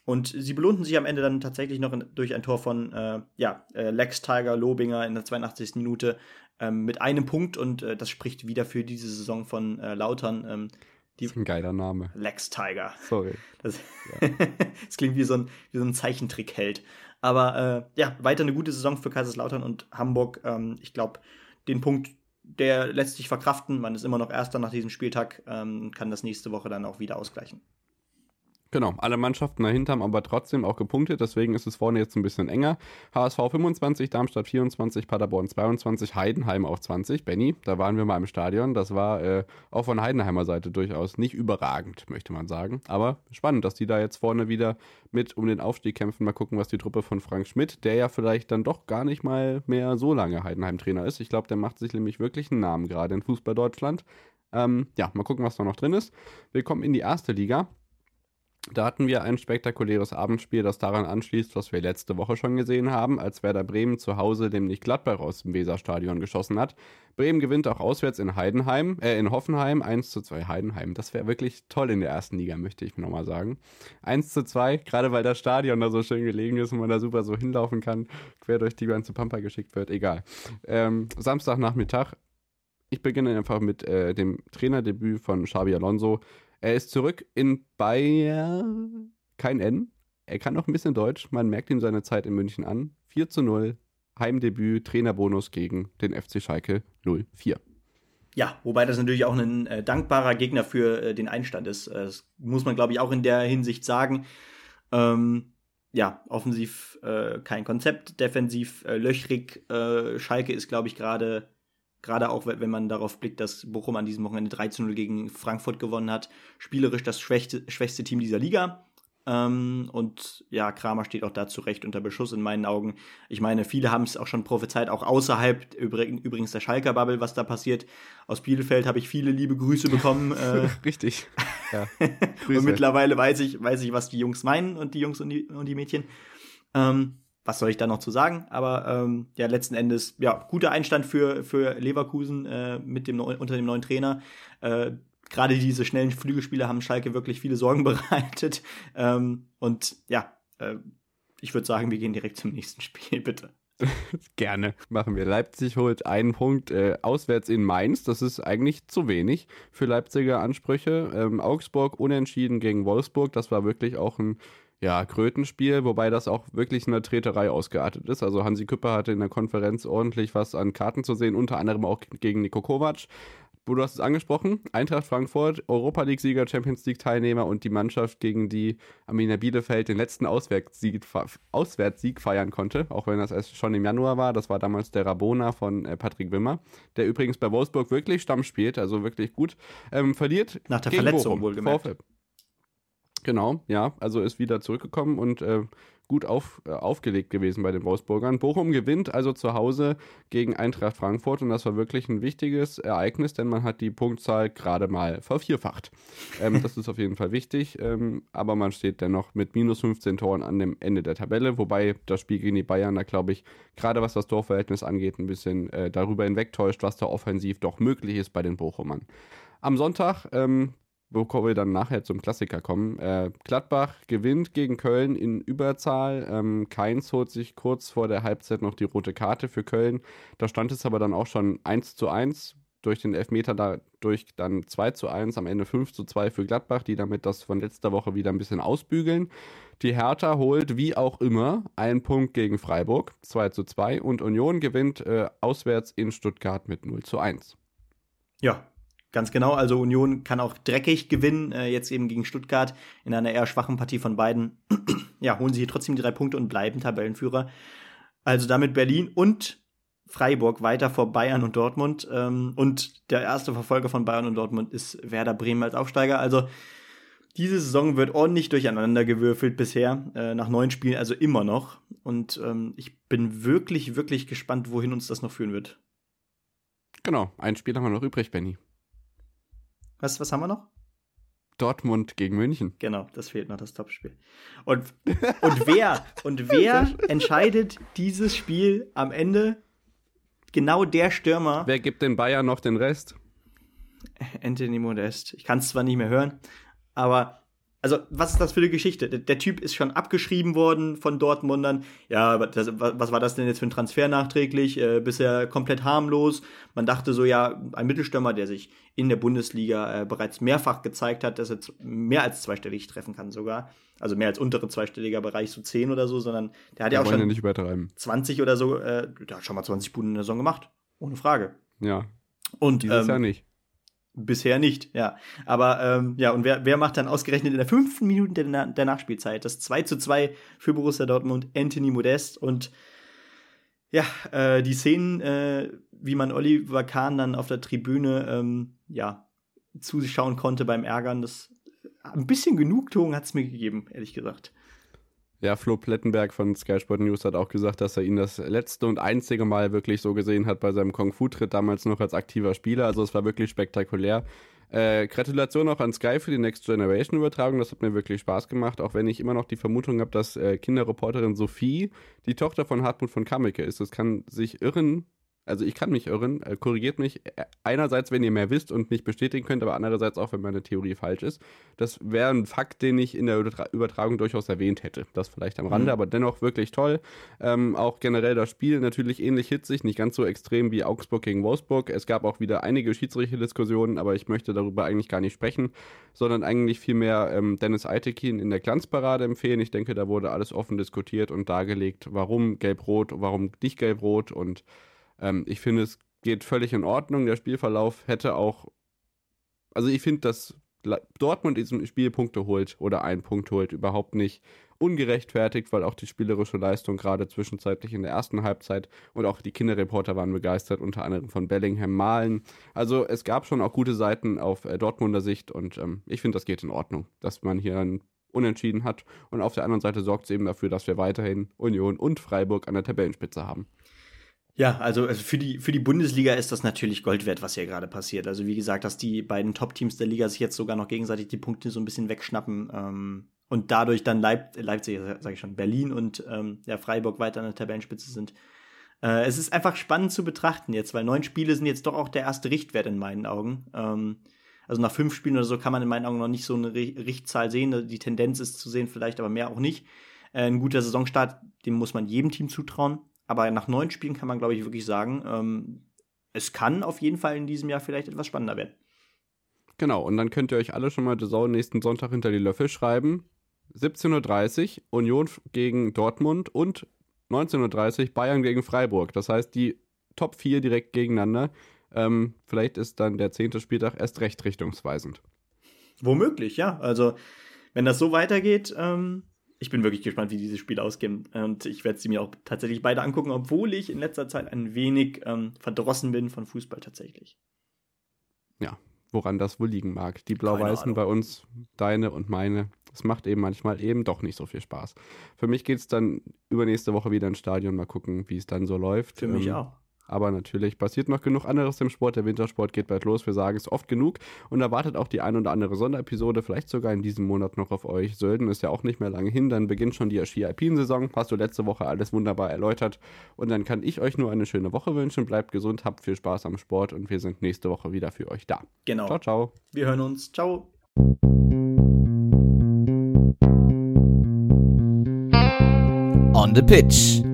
Und sie belohnten sich am Ende dann tatsächlich noch in, durch ein Tor von äh, ja, äh, Lex Tiger Lobinger in der 82. Minute ähm, mit einem Punkt und äh, das spricht wieder für diese Saison von äh, Lautern. Ähm, das ist ein geiler Name. Lex Tiger. Sorry. Das, ja. das klingt wie so ein, wie so ein Zeichentrick-Held. Aber äh, ja, weiter eine gute Saison für Kaiserslautern und Hamburg. Ähm, ich glaube, den Punkt, der lässt sich verkraften. Man ist immer noch Erster nach diesem Spieltag ähm, und kann das nächste Woche dann auch wieder ausgleichen. Genau, alle Mannschaften dahinter haben aber trotzdem auch gepunktet, deswegen ist es vorne jetzt ein bisschen enger. HSV 25, Darmstadt 24, Paderborn 22, Heidenheim auf 20. Benny, da waren wir mal im Stadion. Das war äh, auch von Heidenheimer Seite durchaus nicht überragend, möchte man sagen. Aber spannend, dass die da jetzt vorne wieder mit um den Aufstieg kämpfen. Mal gucken, was die Truppe von Frank Schmidt, der ja vielleicht dann doch gar nicht mal mehr so lange Heidenheim-Trainer ist. Ich glaube, der macht sich nämlich wirklich einen Namen gerade in Fußball Deutschland. Ähm, ja, mal gucken, was da noch drin ist. Wir kommen in die erste Liga. Da hatten wir ein spektakuläres Abendspiel, das daran anschließt, was wir letzte Woche schon gesehen haben, als Werder Bremen zu Hause nämlich Gladbach aus dem Weserstadion geschossen hat. Bremen gewinnt auch auswärts in Heidenheim, äh, in Hoffenheim 1 zu 2 Heidenheim. Das wäre wirklich toll in der ersten Liga, möchte ich nochmal sagen. 1 zu 2, gerade weil das Stadion da so schön gelegen ist und man da super so hinlaufen kann, quer durch die ganze Pampa geschickt wird, egal. Ähm, Samstagnachmittag, ich beginne einfach mit äh, dem Trainerdebüt von Xabi Alonso. Er ist zurück in Bayern. Kein N. Er kann noch ein bisschen Deutsch. Man merkt ihm seine Zeit in München an. 4 zu 0. Heimdebüt, Trainerbonus gegen den FC Schalke 04. Ja, wobei das natürlich auch ein äh, dankbarer Gegner für äh, den Einstand ist. Äh, das muss man, glaube ich, auch in der Hinsicht sagen. Ähm, ja, offensiv äh, kein Konzept, defensiv äh, löchrig. Äh, Schalke ist, glaube ich, gerade Gerade auch, wenn man darauf blickt, dass Bochum an diesem Wochenende 3 zu 0 gegen Frankfurt gewonnen hat. Spielerisch das schwächste, schwächste Team dieser Liga. Ähm, und ja, Kramer steht auch da zu Recht unter Beschuss in meinen Augen. Ich meine, viele haben es auch schon prophezeit, auch außerhalb übrigens der Schalker Bubble, was da passiert. Aus Bielefeld habe ich viele liebe Grüße bekommen. Äh, Richtig. Ja. und mittlerweile weiß ich, weiß ich, was die Jungs meinen und die Jungs und die, und die Mädchen. Ähm, was soll ich da noch zu sagen? Aber ähm, ja, letzten Endes, ja, guter Einstand für, für Leverkusen äh, mit dem unter dem neuen Trainer. Äh, Gerade diese schnellen Flügelspiele haben Schalke wirklich viele Sorgen bereitet. Ähm, und ja, äh, ich würde sagen, wir gehen direkt zum nächsten Spiel, bitte. Gerne, machen wir. Leipzig holt einen Punkt äh, auswärts in Mainz. Das ist eigentlich zu wenig für Leipziger Ansprüche. Ähm, Augsburg unentschieden gegen Wolfsburg. Das war wirklich auch ein ja, Krötenspiel, wobei das auch wirklich eine Treterei ausgeartet ist. Also Hansi Küpper hatte in der Konferenz ordentlich was an Karten zu sehen, unter anderem auch gegen Nico Kovac. Du hast es angesprochen, Eintracht Frankfurt, Europa League-Sieger, Champions League-Teilnehmer und die Mannschaft, gegen die Arminia Bielefeld den letzten Auswärtssieg, Auswärtssieg feiern konnte, auch wenn das erst schon im Januar war. Das war damals der Rabona von äh, Patrick Wimmer, der übrigens bei Wolfsburg wirklich Stamm spielt, also wirklich gut. Ähm, verliert nach der Verletzung wohlgemerkt. Vorfeld. Genau, ja, also ist wieder zurückgekommen und äh, gut auf, äh, aufgelegt gewesen bei den Wolfsburgern. Bochum gewinnt also zu Hause gegen Eintracht Frankfurt und das war wirklich ein wichtiges Ereignis, denn man hat die Punktzahl gerade mal vervierfacht. Ähm, das ist auf jeden Fall wichtig, ähm, aber man steht dennoch mit minus 15 Toren an dem Ende der Tabelle, wobei das Spiel gegen die Bayern da, glaube ich, gerade was das Torverhältnis angeht, ein bisschen äh, darüber hinwegtäuscht, was da offensiv doch möglich ist bei den Bochumern. Am Sonntag ähm, bevor wir dann nachher zum Klassiker kommen. Äh, Gladbach gewinnt gegen Köln in Überzahl. Ähm, Keins holt sich kurz vor der Halbzeit noch die rote Karte für Köln. Da stand es aber dann auch schon 1 zu 1 durch den Elfmeter dadurch dann 2 zu 1, am Ende 5 zu 2 für Gladbach, die damit das von letzter Woche wieder ein bisschen ausbügeln. Die Hertha holt wie auch immer einen Punkt gegen Freiburg, 2 zu 2 und Union gewinnt äh, auswärts in Stuttgart mit 0 zu 1. Ja, Ganz genau, also Union kann auch dreckig gewinnen, äh, jetzt eben gegen Stuttgart in einer eher schwachen Partie von beiden. ja, holen sie hier trotzdem die drei Punkte und bleiben Tabellenführer. Also damit Berlin und Freiburg weiter vor Bayern und Dortmund. Ähm, und der erste Verfolger von Bayern und Dortmund ist Werder Bremen als Aufsteiger. Also diese Saison wird ordentlich durcheinander gewürfelt bisher, äh, nach neun Spielen, also immer noch. Und ähm, ich bin wirklich, wirklich gespannt, wohin uns das noch führen wird. Genau, ein Spiel haben wir noch übrig, Benny. Was, was haben wir noch? Dortmund gegen München. Genau, das fehlt noch, das Topspiel. Und, und wer, und wer entscheidet dieses Spiel am Ende? Genau der Stürmer. Wer gibt den Bayern noch den Rest? Anthony Modest. Ich kann es zwar nicht mehr hören, aber also was ist das für eine Geschichte? Der, der, Typ ist schon abgeschrieben worden von Dortmundern. Ja, das, was war das denn jetzt für ein Transfer nachträglich? Äh, bisher komplett harmlos. Man dachte so, ja, ein Mittelstürmer, der sich in der Bundesliga äh, bereits mehrfach gezeigt hat, dass er mehr als zweistellig treffen kann sogar. Also mehr als untere zweistelliger Bereich, so 10 oder so, sondern der hat ja auch schon ja 20 oder so, äh, der hat schon mal 20 Buden in der Saison gemacht. Ohne Frage. Ja. Und dieses ähm, Jahr nicht. Bisher nicht, ja. Aber ähm, ja, und wer, wer macht dann ausgerechnet in der fünften Minute der, der Nachspielzeit das 2 zu 2 für Borussia Dortmund, Anthony Modest und ja, äh, die Szenen, äh, wie man Oliver Kahn dann auf der Tribüne ähm, ja, zuschauen konnte beim Ärgern, das ein bisschen Genugtuung hat es mir gegeben, ehrlich gesagt. Ja, Flo Plettenberg von Sky Sport News hat auch gesagt, dass er ihn das letzte und einzige Mal wirklich so gesehen hat bei seinem Kung-Fu-Tritt, damals noch als aktiver Spieler. Also es war wirklich spektakulär. Äh, Gratulation auch an Sky für die Next Generation Übertragung. Das hat mir wirklich Spaß gemacht, auch wenn ich immer noch die Vermutung habe, dass äh, Kinderreporterin Sophie die Tochter von Hartmut von Kameke ist. Das kann sich irren, also ich kann mich irren, äh, korrigiert mich. Einerseits, wenn ihr mehr wisst und mich bestätigen könnt, aber andererseits auch, wenn meine Theorie falsch ist. Das wäre ein Fakt, den ich in der Übertragung durchaus erwähnt hätte. Das vielleicht am Rande, mhm. aber dennoch wirklich toll. Ähm, auch generell das Spiel natürlich ähnlich hitzig, nicht ganz so extrem wie Augsburg gegen Wolfsburg. Es gab auch wieder einige Schiedsrichter-Diskussionen, aber ich möchte darüber eigentlich gar nicht sprechen, sondern eigentlich vielmehr ähm, Dennis Eitekin in der Glanzparade empfehlen. Ich denke, da wurde alles offen diskutiert und dargelegt, warum gelb-rot, warum nicht gelb-rot und ähm, ich finde, es geht völlig in Ordnung. Der Spielverlauf hätte auch. Also, ich finde, dass Dortmund diesem Spiel Punkte holt oder einen Punkt holt, überhaupt nicht ungerechtfertigt, weil auch die spielerische Leistung gerade zwischenzeitlich in der ersten Halbzeit und auch die Kinderreporter waren begeistert, unter anderem von Bellingham Malen. Also es gab schon auch gute Seiten auf äh, Dortmunder Sicht und ähm, ich finde, das geht in Ordnung, dass man hier ein Unentschieden hat und auf der anderen Seite sorgt es eben dafür, dass wir weiterhin Union und Freiburg an der Tabellenspitze haben. Ja, also, also für die für die Bundesliga ist das natürlich Gold wert, was hier gerade passiert. Also wie gesagt, dass die beiden Top-Teams der Liga sich jetzt sogar noch gegenseitig die Punkte so ein bisschen wegschnappen ähm, und dadurch dann Leip Leipzig, sage ich schon, Berlin und ähm, ja, Freiburg weiter an der Tabellenspitze sind. Äh, es ist einfach spannend zu betrachten jetzt, weil neun Spiele sind jetzt doch auch der erste Richtwert in meinen Augen. Ähm, also nach fünf Spielen oder so kann man in meinen Augen noch nicht so eine Richtzahl sehen. Die Tendenz ist zu sehen, vielleicht aber mehr auch nicht. Äh, ein guter Saisonstart, dem muss man jedem Team zutrauen. Aber nach neun Spielen kann man, glaube ich, wirklich sagen, ähm, es kann auf jeden Fall in diesem Jahr vielleicht etwas spannender werden. Genau, und dann könnt ihr euch alle schon mal The Zone nächsten Sonntag hinter die Löffel schreiben. 17.30 Uhr Union gegen Dortmund und 19.30 Uhr Bayern gegen Freiburg. Das heißt, die Top 4 direkt gegeneinander. Ähm, vielleicht ist dann der zehnte Spieltag erst recht richtungsweisend. Womöglich, ja. Also, wenn das so weitergeht, ähm, ich bin wirklich gespannt, wie dieses Spiel ausgehen. Und ich werde sie mir auch tatsächlich beide angucken, obwohl ich in letzter Zeit ein wenig ähm, verdrossen bin von Fußball tatsächlich. Ja, woran das wohl liegen mag. Die Blau-Weißen bei uns, deine und meine, das macht eben manchmal eben doch nicht so viel Spaß. Für mich geht es dann übernächste Woche wieder ins Stadion, mal gucken, wie es dann so läuft. Für mich ähm, auch. Aber natürlich passiert noch genug anderes im Sport. Der Wintersport geht bald los. Wir sagen es oft genug. Und da wartet auch die ein oder andere Sonderepisode, vielleicht sogar in diesem Monat noch auf euch. Sölden ist ja auch nicht mehr lange hin. Dann beginnt schon die Ski Alpin Saison. Hast du letzte Woche alles wunderbar erläutert. Und dann kann ich euch nur eine schöne Woche wünschen. Bleibt gesund, habt viel Spaß am Sport und wir sind nächste Woche wieder für euch da. Genau. Ciao, ciao. Wir hören uns. Ciao. On the Pitch